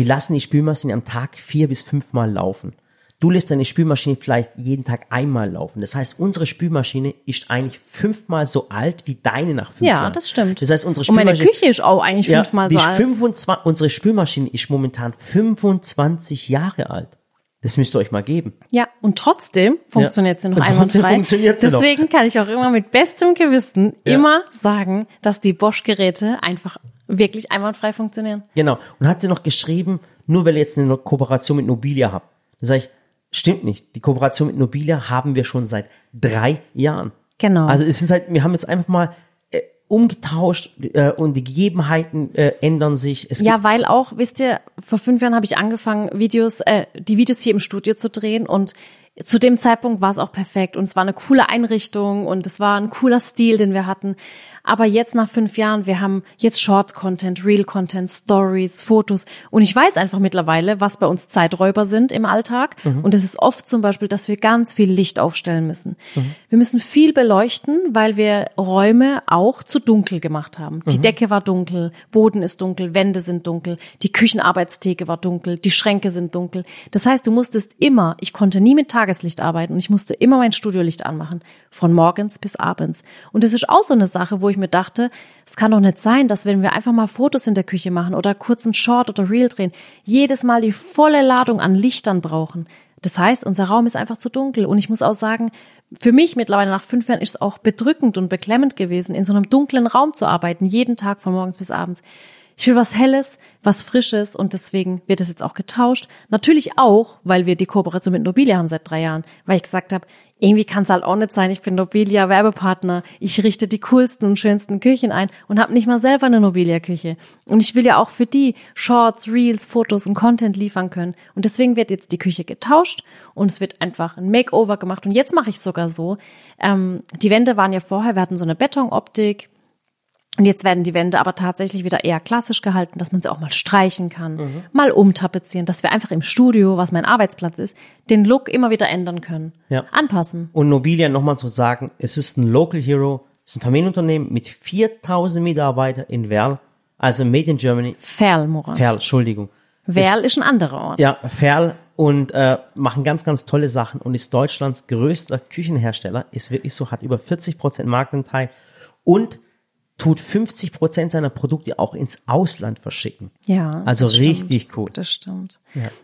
S2: Wir lassen die Spülmaschine am Tag vier bis fünfmal laufen. Du lässt deine Spülmaschine vielleicht jeden Tag einmal laufen. Das heißt, unsere Spülmaschine ist eigentlich fünfmal so alt wie deine nach fünf
S1: Ja,
S2: Jahren.
S1: das stimmt.
S2: Das heißt, unsere
S1: und meine
S2: Spülmaschine
S1: Küche ist auch eigentlich fünfmal
S2: die
S1: so alt.
S2: 25, unsere Spülmaschine ist momentan 25 Jahre alt. Das müsst ihr euch mal geben.
S1: Ja, und trotzdem funktioniert sie noch *laughs* einwandfrei.
S2: sie noch.
S1: Deswegen kann ich auch immer mit bestem Gewissen immer sagen, dass die Bosch-Geräte einfach wirklich einwandfrei funktionieren.
S2: Genau. Und hat sie noch geschrieben, nur weil ihr jetzt eine Kooperation mit Nobilia habt. Da sage ich, stimmt nicht. Die Kooperation mit Nobilia haben wir schon seit drei Jahren.
S1: Genau.
S2: Also es ist halt, wir haben jetzt einfach mal umgetauscht äh, und die Gegebenheiten äh, ändern sich. Es
S1: Ja, weil auch, wisst ihr, vor fünf Jahren habe ich angefangen, Videos, äh, die Videos hier im Studio zu drehen und zu dem Zeitpunkt war es auch perfekt und es war eine coole Einrichtung und es war ein cooler Stil, den wir hatten. Aber jetzt nach fünf Jahren, wir haben jetzt Short-Content, Real-Content, Stories, Fotos und ich weiß einfach mittlerweile, was bei uns Zeiträuber sind im Alltag und es ist oft zum Beispiel, dass wir ganz viel Licht aufstellen müssen. Wir müssen viel beleuchten, weil wir Räume auch zu dunkel gemacht haben. Die Decke war dunkel, Boden ist dunkel, Wände sind dunkel, die Küchenarbeitstheke war dunkel, die Schränke sind dunkel. Das heißt, du musstest immer, ich konnte nie mit Tageslicht arbeiten und ich musste immer mein Studiolicht anmachen, von morgens bis abends. Und das ist auch so eine Sache, wo ich mir dachte, es kann doch nicht sein, dass wenn wir einfach mal Fotos in der Küche machen oder kurz Short oder Reel drehen, jedes Mal die volle Ladung an Lichtern brauchen. Das heißt, unser Raum ist einfach zu dunkel. Und ich muss auch sagen, für mich mittlerweile nach fünf Jahren ist es auch bedrückend und beklemmend gewesen, in so einem dunklen Raum zu arbeiten, jeden Tag von morgens bis abends. Ich will was Helles, was Frisches und deswegen wird es jetzt auch getauscht. Natürlich auch, weil wir die Kooperation mit Nobilia haben seit drei Jahren, weil ich gesagt habe, irgendwie kann es halt auch nicht sein, ich bin Nobilia Werbepartner, ich richte die coolsten und schönsten Küchen ein und habe nicht mal selber eine Nobilia Küche. Und ich will ja auch für die Shorts, Reels, Fotos und Content liefern können. Und deswegen wird jetzt die Küche getauscht und es wird einfach ein Makeover gemacht. Und jetzt mache ich sogar so, ähm, die Wände waren ja vorher, wir hatten so eine Betonoptik, und jetzt werden die Wände aber tatsächlich wieder eher klassisch gehalten, dass man sie auch mal streichen kann,
S2: Mhm.
S1: mal umtapezieren, dass wir einfach im Studio, was mein Arbeitsplatz ist, den Look immer wieder ändern können,
S2: Ja.
S1: anpassen.
S2: Und Nobilia nochmal zu sagen, es ist ein Local Hero, es ist ein Familienunternehmen mit 4000 Mitarbeitern in Werl, also Made in Germany.
S1: Ferl, Murat.
S2: Ferl, Entschuldigung.
S1: Werl ist ein anderer Ort.
S2: Ja, Ferl und äh, machen ganz, ganz tolle Sachen und ist Deutschlands größter Küchenhersteller, ist wirklich so, hat über 40% Marktanteil und tut 50% seiner Produkte auch ins Ausland verschicken.
S1: Ja.
S2: Also
S1: das stimmt.
S2: richtig cool.
S1: Das stimmt.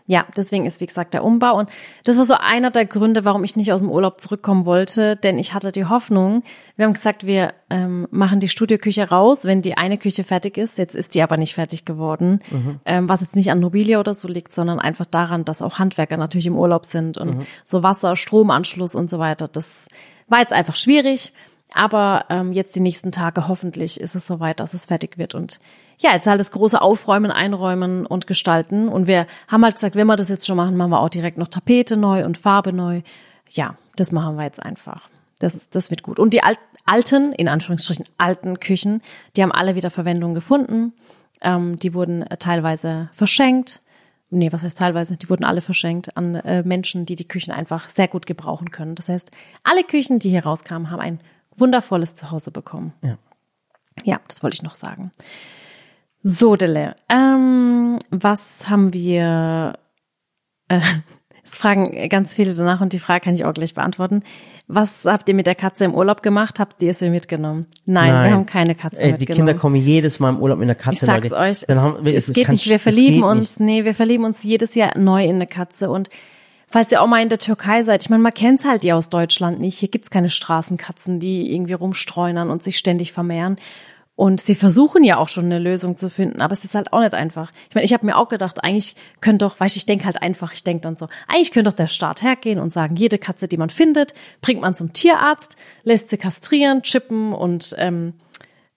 S1: Ja. deswegen ist, wie gesagt, der Umbau. Und das war so einer der Gründe, warum ich nicht aus dem Urlaub zurückkommen wollte, denn ich hatte die Hoffnung, wir haben gesagt, wir ähm, machen die Studioküche raus, wenn die eine Küche fertig ist. Jetzt ist die aber nicht fertig geworden, ähm, was jetzt nicht an Nobilia oder so liegt, sondern einfach daran, dass auch Handwerker natürlich im Urlaub sind und so Wasser, Stromanschluss und so weiter. Das war jetzt einfach schwierig. Aber ähm, jetzt die nächsten Tage hoffentlich ist es soweit, dass es fertig wird. Und ja, jetzt halt das große Aufräumen, Einräumen und Gestalten. Und wir haben halt gesagt, wenn wir das jetzt schon machen, machen wir auch direkt noch Tapete neu und Farbe neu. Ja, das machen wir jetzt einfach. Das, das wird gut. Und die alt, alten, in Anführungsstrichen alten Küchen, die haben alle wieder Verwendung gefunden. Ähm, die wurden äh, teilweise verschenkt. Nee, was heißt teilweise? Die wurden alle verschenkt an äh, Menschen, die die Küchen einfach sehr gut gebrauchen können. Das heißt, alle Küchen, die hier rauskamen, haben ein wundervolles Zuhause bekommen.
S2: Ja.
S1: Ja, das wollte ich noch sagen. So, Dille, ähm, was haben wir? Äh, *laughs* es fragen ganz viele danach und die Frage kann ich auch gleich beantworten. Was habt ihr mit der Katze im Urlaub gemacht? Habt ihr sie mitgenommen? Nein, wir haben keine Katze
S2: Ey, die
S1: mitgenommen.
S2: Kinder kommen jedes Mal im Urlaub mit einer Katze,
S1: Ich sag's
S2: Leute.
S1: euch,
S2: Dann
S1: es,
S2: haben wir-
S1: es
S2: das
S1: geht
S2: kann-
S1: nicht, wir verlieben
S2: geht
S1: uns,
S2: nicht.
S1: nee, wir verlieben uns jedes Jahr neu in eine Katze und falls ihr auch mal in der Türkei seid, ich meine, man kennt's halt ihr aus Deutschland nicht, hier gibt's keine Straßenkatzen, die irgendwie rumstreunern und sich ständig vermehren. Und sie versuchen ja auch schon eine Lösung zu finden, aber es ist halt auch nicht einfach. Ich meine, ich habe mir auch gedacht, eigentlich könnte doch, weißt du, ich denke halt einfach, ich denke dann so, eigentlich könnte doch der Staat hergehen und sagen, jede Katze, die man findet, bringt man zum Tierarzt, lässt sie kastrieren, chippen und ähm,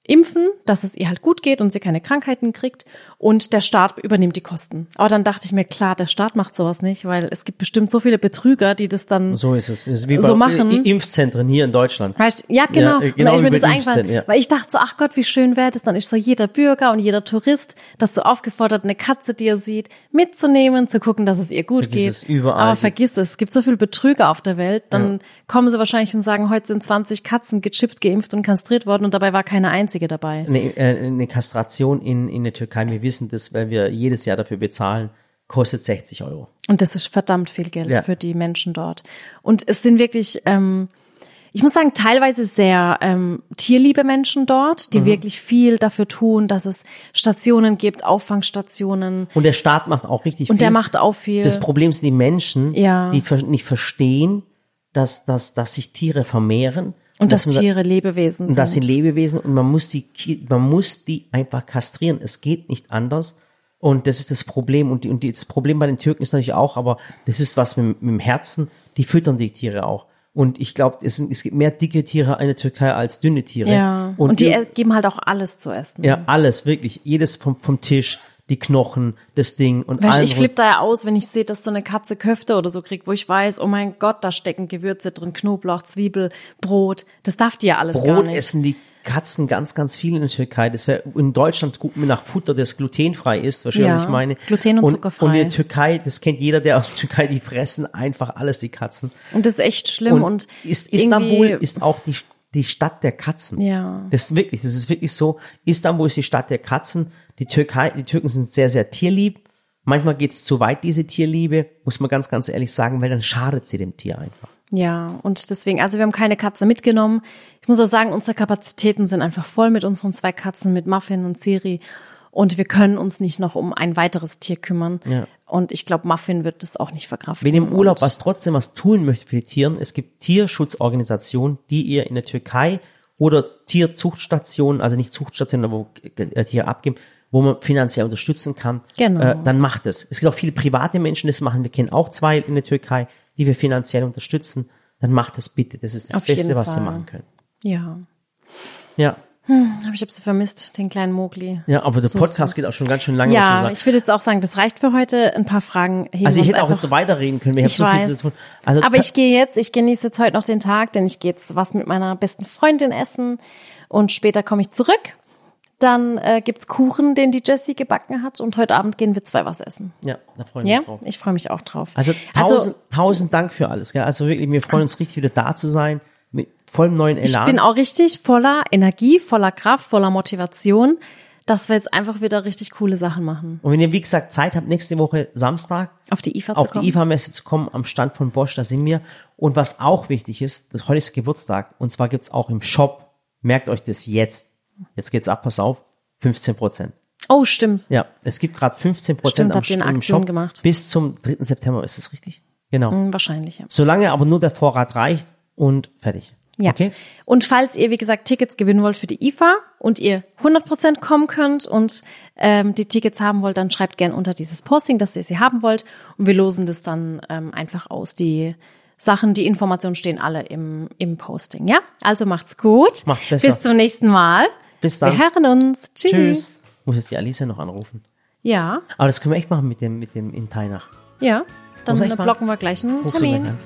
S1: impfen, dass es ihr halt gut geht und sie keine Krankheiten kriegt und der Staat übernimmt die Kosten. Aber dann dachte ich mir, klar, der Staat macht sowas nicht, weil es gibt bestimmt so viele Betrüger, die das dann
S2: So ist es. Es ist wie bei
S1: So machen.
S2: Impfzentren hier in Deutschland.
S1: Weißt, ja, genau.
S2: Ja, äh, genau
S1: ist
S2: wie
S1: mir das
S2: Impfzentren, ja.
S1: weil ich dachte so, ach Gott, wie schön wäre das. Dann ist so jeder Bürger und jeder Tourist dazu aufgefordert, eine Katze, die er sieht, mitzunehmen, zu gucken, dass es ihr gut
S2: Vergiss
S1: geht.
S2: es, überall
S1: Aber vergiss es, es gibt so viele Betrüger auf der Welt. Dann kommen sie wahrscheinlich und sagen, heute sind 20 Katzen gechippt, geimpft und kastriert worden und dabei war keine einzige dabei.
S2: Eine, äh, eine Kastration in, in der Türkei, wir wissen das, weil wir jedes Jahr dafür bezahlen, kostet 60 Euro.
S1: Und das ist verdammt viel Geld
S2: Ja.
S1: für die Menschen dort. Und es sind wirklich, ähm, ich muss sagen, teilweise sehr ähm, tierliebe Menschen dort,
S2: Mhm.
S1: die wirklich viel dafür tun, dass es Stationen gibt, Auffangstationen.
S2: Und der Staat macht auch richtig viel.
S1: Und der macht auch viel.
S2: Das Problem sind die Menschen,
S1: Ja.
S2: die nicht verstehen, dass, dass, dass sich Tiere vermehren.
S1: Und dass
S2: man da-
S1: Tiere Lebewesen
S2: Und das
S1: sind.
S2: sind Lebewesen und man muss die, man muss die einfach kastrieren. Es geht nicht anders. Und das ist das Problem. Und, die, und die, das Problem bei den Türken ist natürlich auch, aber das ist was mit, mit dem Herzen. Die füttern die Tiere auch. Und ich glaube, es, sind- es gibt mehr dicke Tiere in der Türkei als dünne Tiere.
S1: ja. Und,
S2: Und,
S1: die
S2: die,
S1: geben halt auch alles zu essen.
S2: ja, alles, wirklich. Jedes vom, vom Tisch, die Knochen, das Ding und
S1: Weißt, ich flippe da ja aus, wenn ich sehe, dass so eine Katze Köfte oder so kriegt, wo ich weiß, oh mein Gott, da stecken Gewürze drin, Knoblauch, Zwiebel, Brot. Das darf die ja alles gar
S2: Brot
S1: nicht.
S2: essen die Katzen ganz, ganz viel in der Türkei. Das wäre in Deutschland gut nach Futter, das glutenfrei ist, du,
S1: Ja,
S2: was ich meine?
S1: gluten- und zuckerfrei.
S2: Und in der Türkei, das kennt jeder, der aus der Türkei, die fressen einfach alles, die Katzen.
S1: Und das ist echt schlimm und,
S2: ist, Istanbul ist auch die, die Stadt der Katzen.
S1: Ja.
S2: Das ist wirklich, das ist wirklich so. Istanbul ist die Stadt der Katzen. Die Türkei, die Türken sind sehr, sehr tierlieb. Manchmal geht's zu weit, diese Tierliebe, muss man ganz, ganz ehrlich sagen, weil dann schadet sie dem Tier einfach.
S1: Ja, und deswegen, also wir haben keine Katze mitgenommen. Ich muss auch sagen, unsere Kapazitäten sind einfach voll mit unseren zwei Katzen, mit Muffin und Siri. Und wir können uns nicht noch um ein weiteres Tier kümmern.
S2: Ja.
S1: Und ich glaube, Muffin wird das auch nicht verkraften.
S2: Wenn ihr im Urlaub was trotzdem was tun möchtet für die Tieren, es gibt Tierschutzorganisationen, die ihr in der Türkei oder Tierzuchtstationen, also nicht Zuchtstationen, aber wo äh, Tiere abgeben, wo man finanziell unterstützen kann,
S1: Genau.
S2: äh, dann macht es. Es gibt auch viele private Menschen, das machen. Wir kennen auch zwei in der Türkei, die wir finanziell unterstützen. Dann macht es bitte. Das ist das
S1: Auf
S2: Beste, was
S1: Fall.
S2: Sie machen können.
S1: Ja.
S2: Ja,
S1: Aber ich habe sie vermisst, den kleinen Mogli.
S2: ja, aber der
S1: So
S2: Podcast geht auch schon ganz schön lange.
S1: Ja, ich würde jetzt auch sagen, das reicht für heute. Ein paar Fragen heben
S2: also ich hätte auch jetzt so weiterreden können. Wir
S1: Ich
S2: so viel
S1: weiß.
S2: zu tun. Also
S1: Aber ich gehe jetzt, ich genieße jetzt heute noch den Tag, denn ich gehe jetzt was mit meiner besten Freundin essen und später komme ich zurück. Dann äh, gibt's Kuchen, den die Jessie gebacken hat und heute Abend gehen wir zwei was essen.
S2: ja, da wir
S1: Ja,
S2: uns drauf.
S1: ich freue mich auch drauf.
S2: Also
S1: Also-
S2: tausend, tausend Dank für alles. Gell? Also wirklich, wir freuen uns richtig wieder da zu sein vollem neuen
S1: ich
S2: Elan.
S1: bin auch richtig voller Energie, voller Kraft, voller Motivation, dass wir jetzt einfach wieder richtig coole Sachen machen.
S2: Und wenn ihr wie gesagt Zeit habt, nächste Woche Samstag
S1: Auf die IFA
S2: auf
S1: zu kommen.
S2: die IFA-Messe zu kommen, am Stand von Bosch, da sind wir. Und was auch wichtig ist, das, heute ist Geburtstag und zwar gibt's auch im Shop, merkt euch das jetzt, jetzt geht's ab, pass auf, 15 Prozent.
S1: Oh, stimmt.
S2: Ja, es gibt gerade 15
S1: Stimmt,
S2: Prozent am
S1: eine
S2: im Shop
S1: gemacht.
S2: bis zum 3. September, ist das richtig? Genau.
S1: Hm, Wahrscheinlich, ja.
S2: Solange aber nur der Vorrat reicht und fertig.
S1: Ja.
S2: Okay?
S1: Und falls ihr, wie gesagt, Tickets gewinnen wollt für die IFA und ihr 100% kommen könnt und ähm, die Tickets haben wollt, dann schreibt gern unter dieses Posting, dass ihr sie haben wollt und wir losen das dann ähm, einfach aus. Die Sachen, die Informationen stehen alle im, im Posting, ja? Also macht's gut.
S2: Macht's besser.
S1: Bis zum nächsten Mal.
S2: Bis dann.
S1: Wir hören uns. Tschüss.
S2: Tschüss. Muss jetzt die Alicia noch anrufen.
S1: Ja,
S2: Aber das können wir echt machen mit dem, mit dem in Tainach.
S1: ja. Dann blocken wir gleich einen Termin.
S2: an.